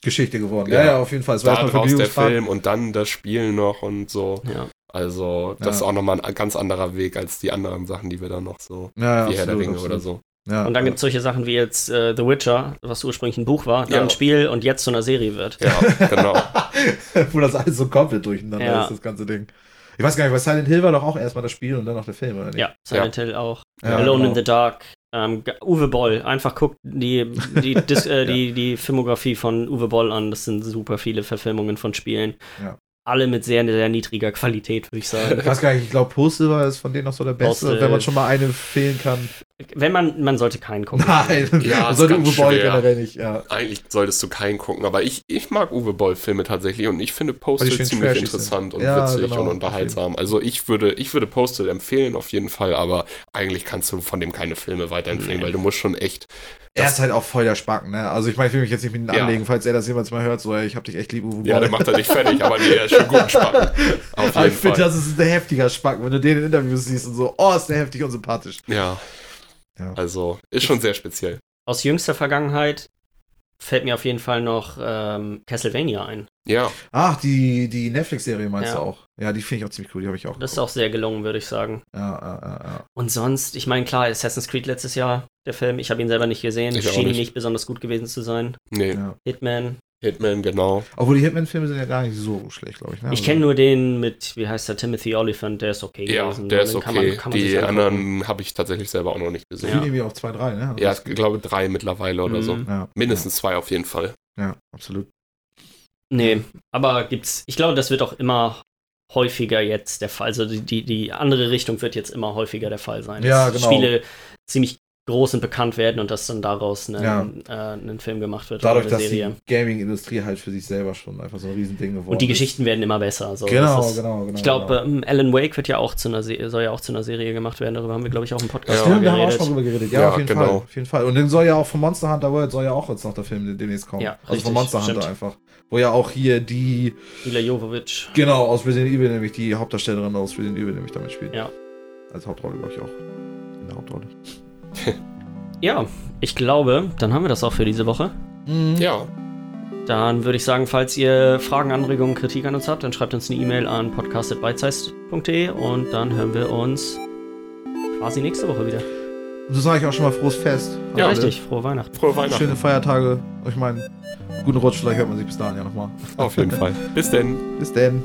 Geschichte geworden. Ja. Ja, ja, auf jeden Fall. Es war da erstmal der. Film und dann das Spiel noch und so. Ja. Also, das Ja. ist auch nochmal ein ganz anderer Weg als die anderen Sachen, die wir dann noch so, Ja, ja, wie Herr der absolut, Ringe oder absolut. so. Ja, Und dann ja. gibt es solche Sachen wie jetzt äh, The Witcher, was ursprünglich ein Buch war, dann Ja. ein Spiel und jetzt zu einer Serie wird. Ja, genau. Wo das alles so komplett durcheinander Ja. ist, das ganze Ding. Ich weiß gar nicht, weil Silent Hill war doch auch erstmal das Spiel und dann noch der Film, oder nicht? Ja, Silent Hill auch. Ja, Alone genau. in the Dark. Ähm, Uwe Boll, einfach guckt die, die, Dis äh, die, die Filmografie von Uwe Boll an. Das sind super viele Verfilmungen von Spielen. Ja. Alle mit sehr, sehr niedriger Qualität, würde ich sagen. Ich weiß gar nicht, ich glaube, Postal war ist von denen noch so der beste, Postal. wenn man schon mal eine fehlen kann. Wenn man, man sollte keinen gucken. Nein, Ja, man ist sollte ganz Uwe Boll schwer. generell nicht, ja. Eigentlich solltest du keinen gucken, aber ich, ich mag Uwe Boll-Filme tatsächlich und ich finde Postal schön ziemlich interessant und Ja, witzig genau, und unterhaltsam. Also ich würde, ich würde Postal empfehlen auf jeden Fall, aber eigentlich kannst du von dem keine Filme weiterempfehlen, Nee. weil du musst schon echt. Er ist halt auch voll der Spacken, ne? Also ich meine, ich will mich jetzt nicht mit ihm Ja. anlegen, falls er das jemals mal hört, so, ey, ich hab dich echt lieb, Uwe Boll. Ja, der macht er dich fertig, aber nee, er ist schon gut Spacken. Auf Aber jeden ich finde, das ist ein heftiger Spacken, wenn du den in Interviews siehst und so, oh, ist der heftig und sympathisch. Ja. Ja. Also, ist schon sehr speziell. Aus jüngster Vergangenheit fällt mir auf jeden Fall noch ähm, Castlevania ein. Ja, Ach, die, die Netflix-Serie meinst Ja. du auch? Ja, die finde ich auch ziemlich cool, die habe ich auch. Das ist geguckt. auch sehr gelungen, würde ich sagen. Ja, ja, ja, ja. Und sonst, ich meine, klar, Assassin's Creed letztes Jahr, der Film, ich habe ihn selber nicht gesehen, Ich auch schien nicht. nicht besonders gut gewesen zu sein. nee. ja. Hitman. Hitman, genau. Obwohl die Hitman-Filme sind ja gar nicht so schlecht, glaube ich. Ne? Ich Also- kenne nur den mit, wie heißt der, Timothy Olyphant, der ist okay Ja, gewesen. der ist okay. kann man- kann man die anderen habe ich tatsächlich selber auch noch nicht Ich gesehen. bin Ja, irgendwie auf 2, 3, ne? ja ich glaube drei mittlerweile oder so. Mhm. ja. Mindestens zwei auf jeden Fall. Ja, absolut. Nee, aber gibt's, ich glaube, das wird auch immer häufiger jetzt der Fall. Also die, die, die andere Richtung wird jetzt immer häufiger der Fall sein. Ja, genau. Spiele ziemlich groß und bekannt werden und dass dann daraus ein, Ja. äh, Film gemacht wird Dadurch, oder dass eine Serie. die Gaming-Industrie halt für sich selber schon einfach so ein Riesending geworden Und die ist. Geschichten werden immer besser. So, Genau, ist, genau, genau. Ich glaube, genau. ähm, Alan Wake wird ja auch zu einer Se soll ja auch zu einer Serie gemacht werden. Darüber haben wir, glaube ich, auch im Podcast Ja. Stimmt, da haben wir auch schon drüber geredet. Ja, Ja, auf jeden genau. Fall. Auf jeden Fall. Und dann soll ja auch von Monster Hunter World soll ja auch jetzt noch der Film demnächst kommen. Ja, also richtig, von Monster Hunter stimmt. einfach. Wo ja auch hier die, Mila Jovovich. genau, aus Resident Evil, nämlich die Hauptdarstellerin aus Resident Evil, nämlich damit spielt. Ja. Als Hauptrolle, glaube ich, auch. In der Hauptrolle. Ja, ich glaube, dann haben wir das auch für diese Woche. Mhm. Ja, Dann würde ich sagen, falls ihr Fragen, Anregungen, Kritik an uns habt, dann schreibt uns eine E-Mail an podcast.beizeit.de und dann hören wir uns quasi nächste Woche wieder. So sage ich auch schon mal frohes Fest. Ja, alle. richtig. Frohe Weihnachten. Frohe Weihnachten. Schöne Feiertage. Ich meine, guten Rutsch, vielleicht hört man sich bis dahin ja nochmal. Auf jeden Fall. Bis denn. Bis denn.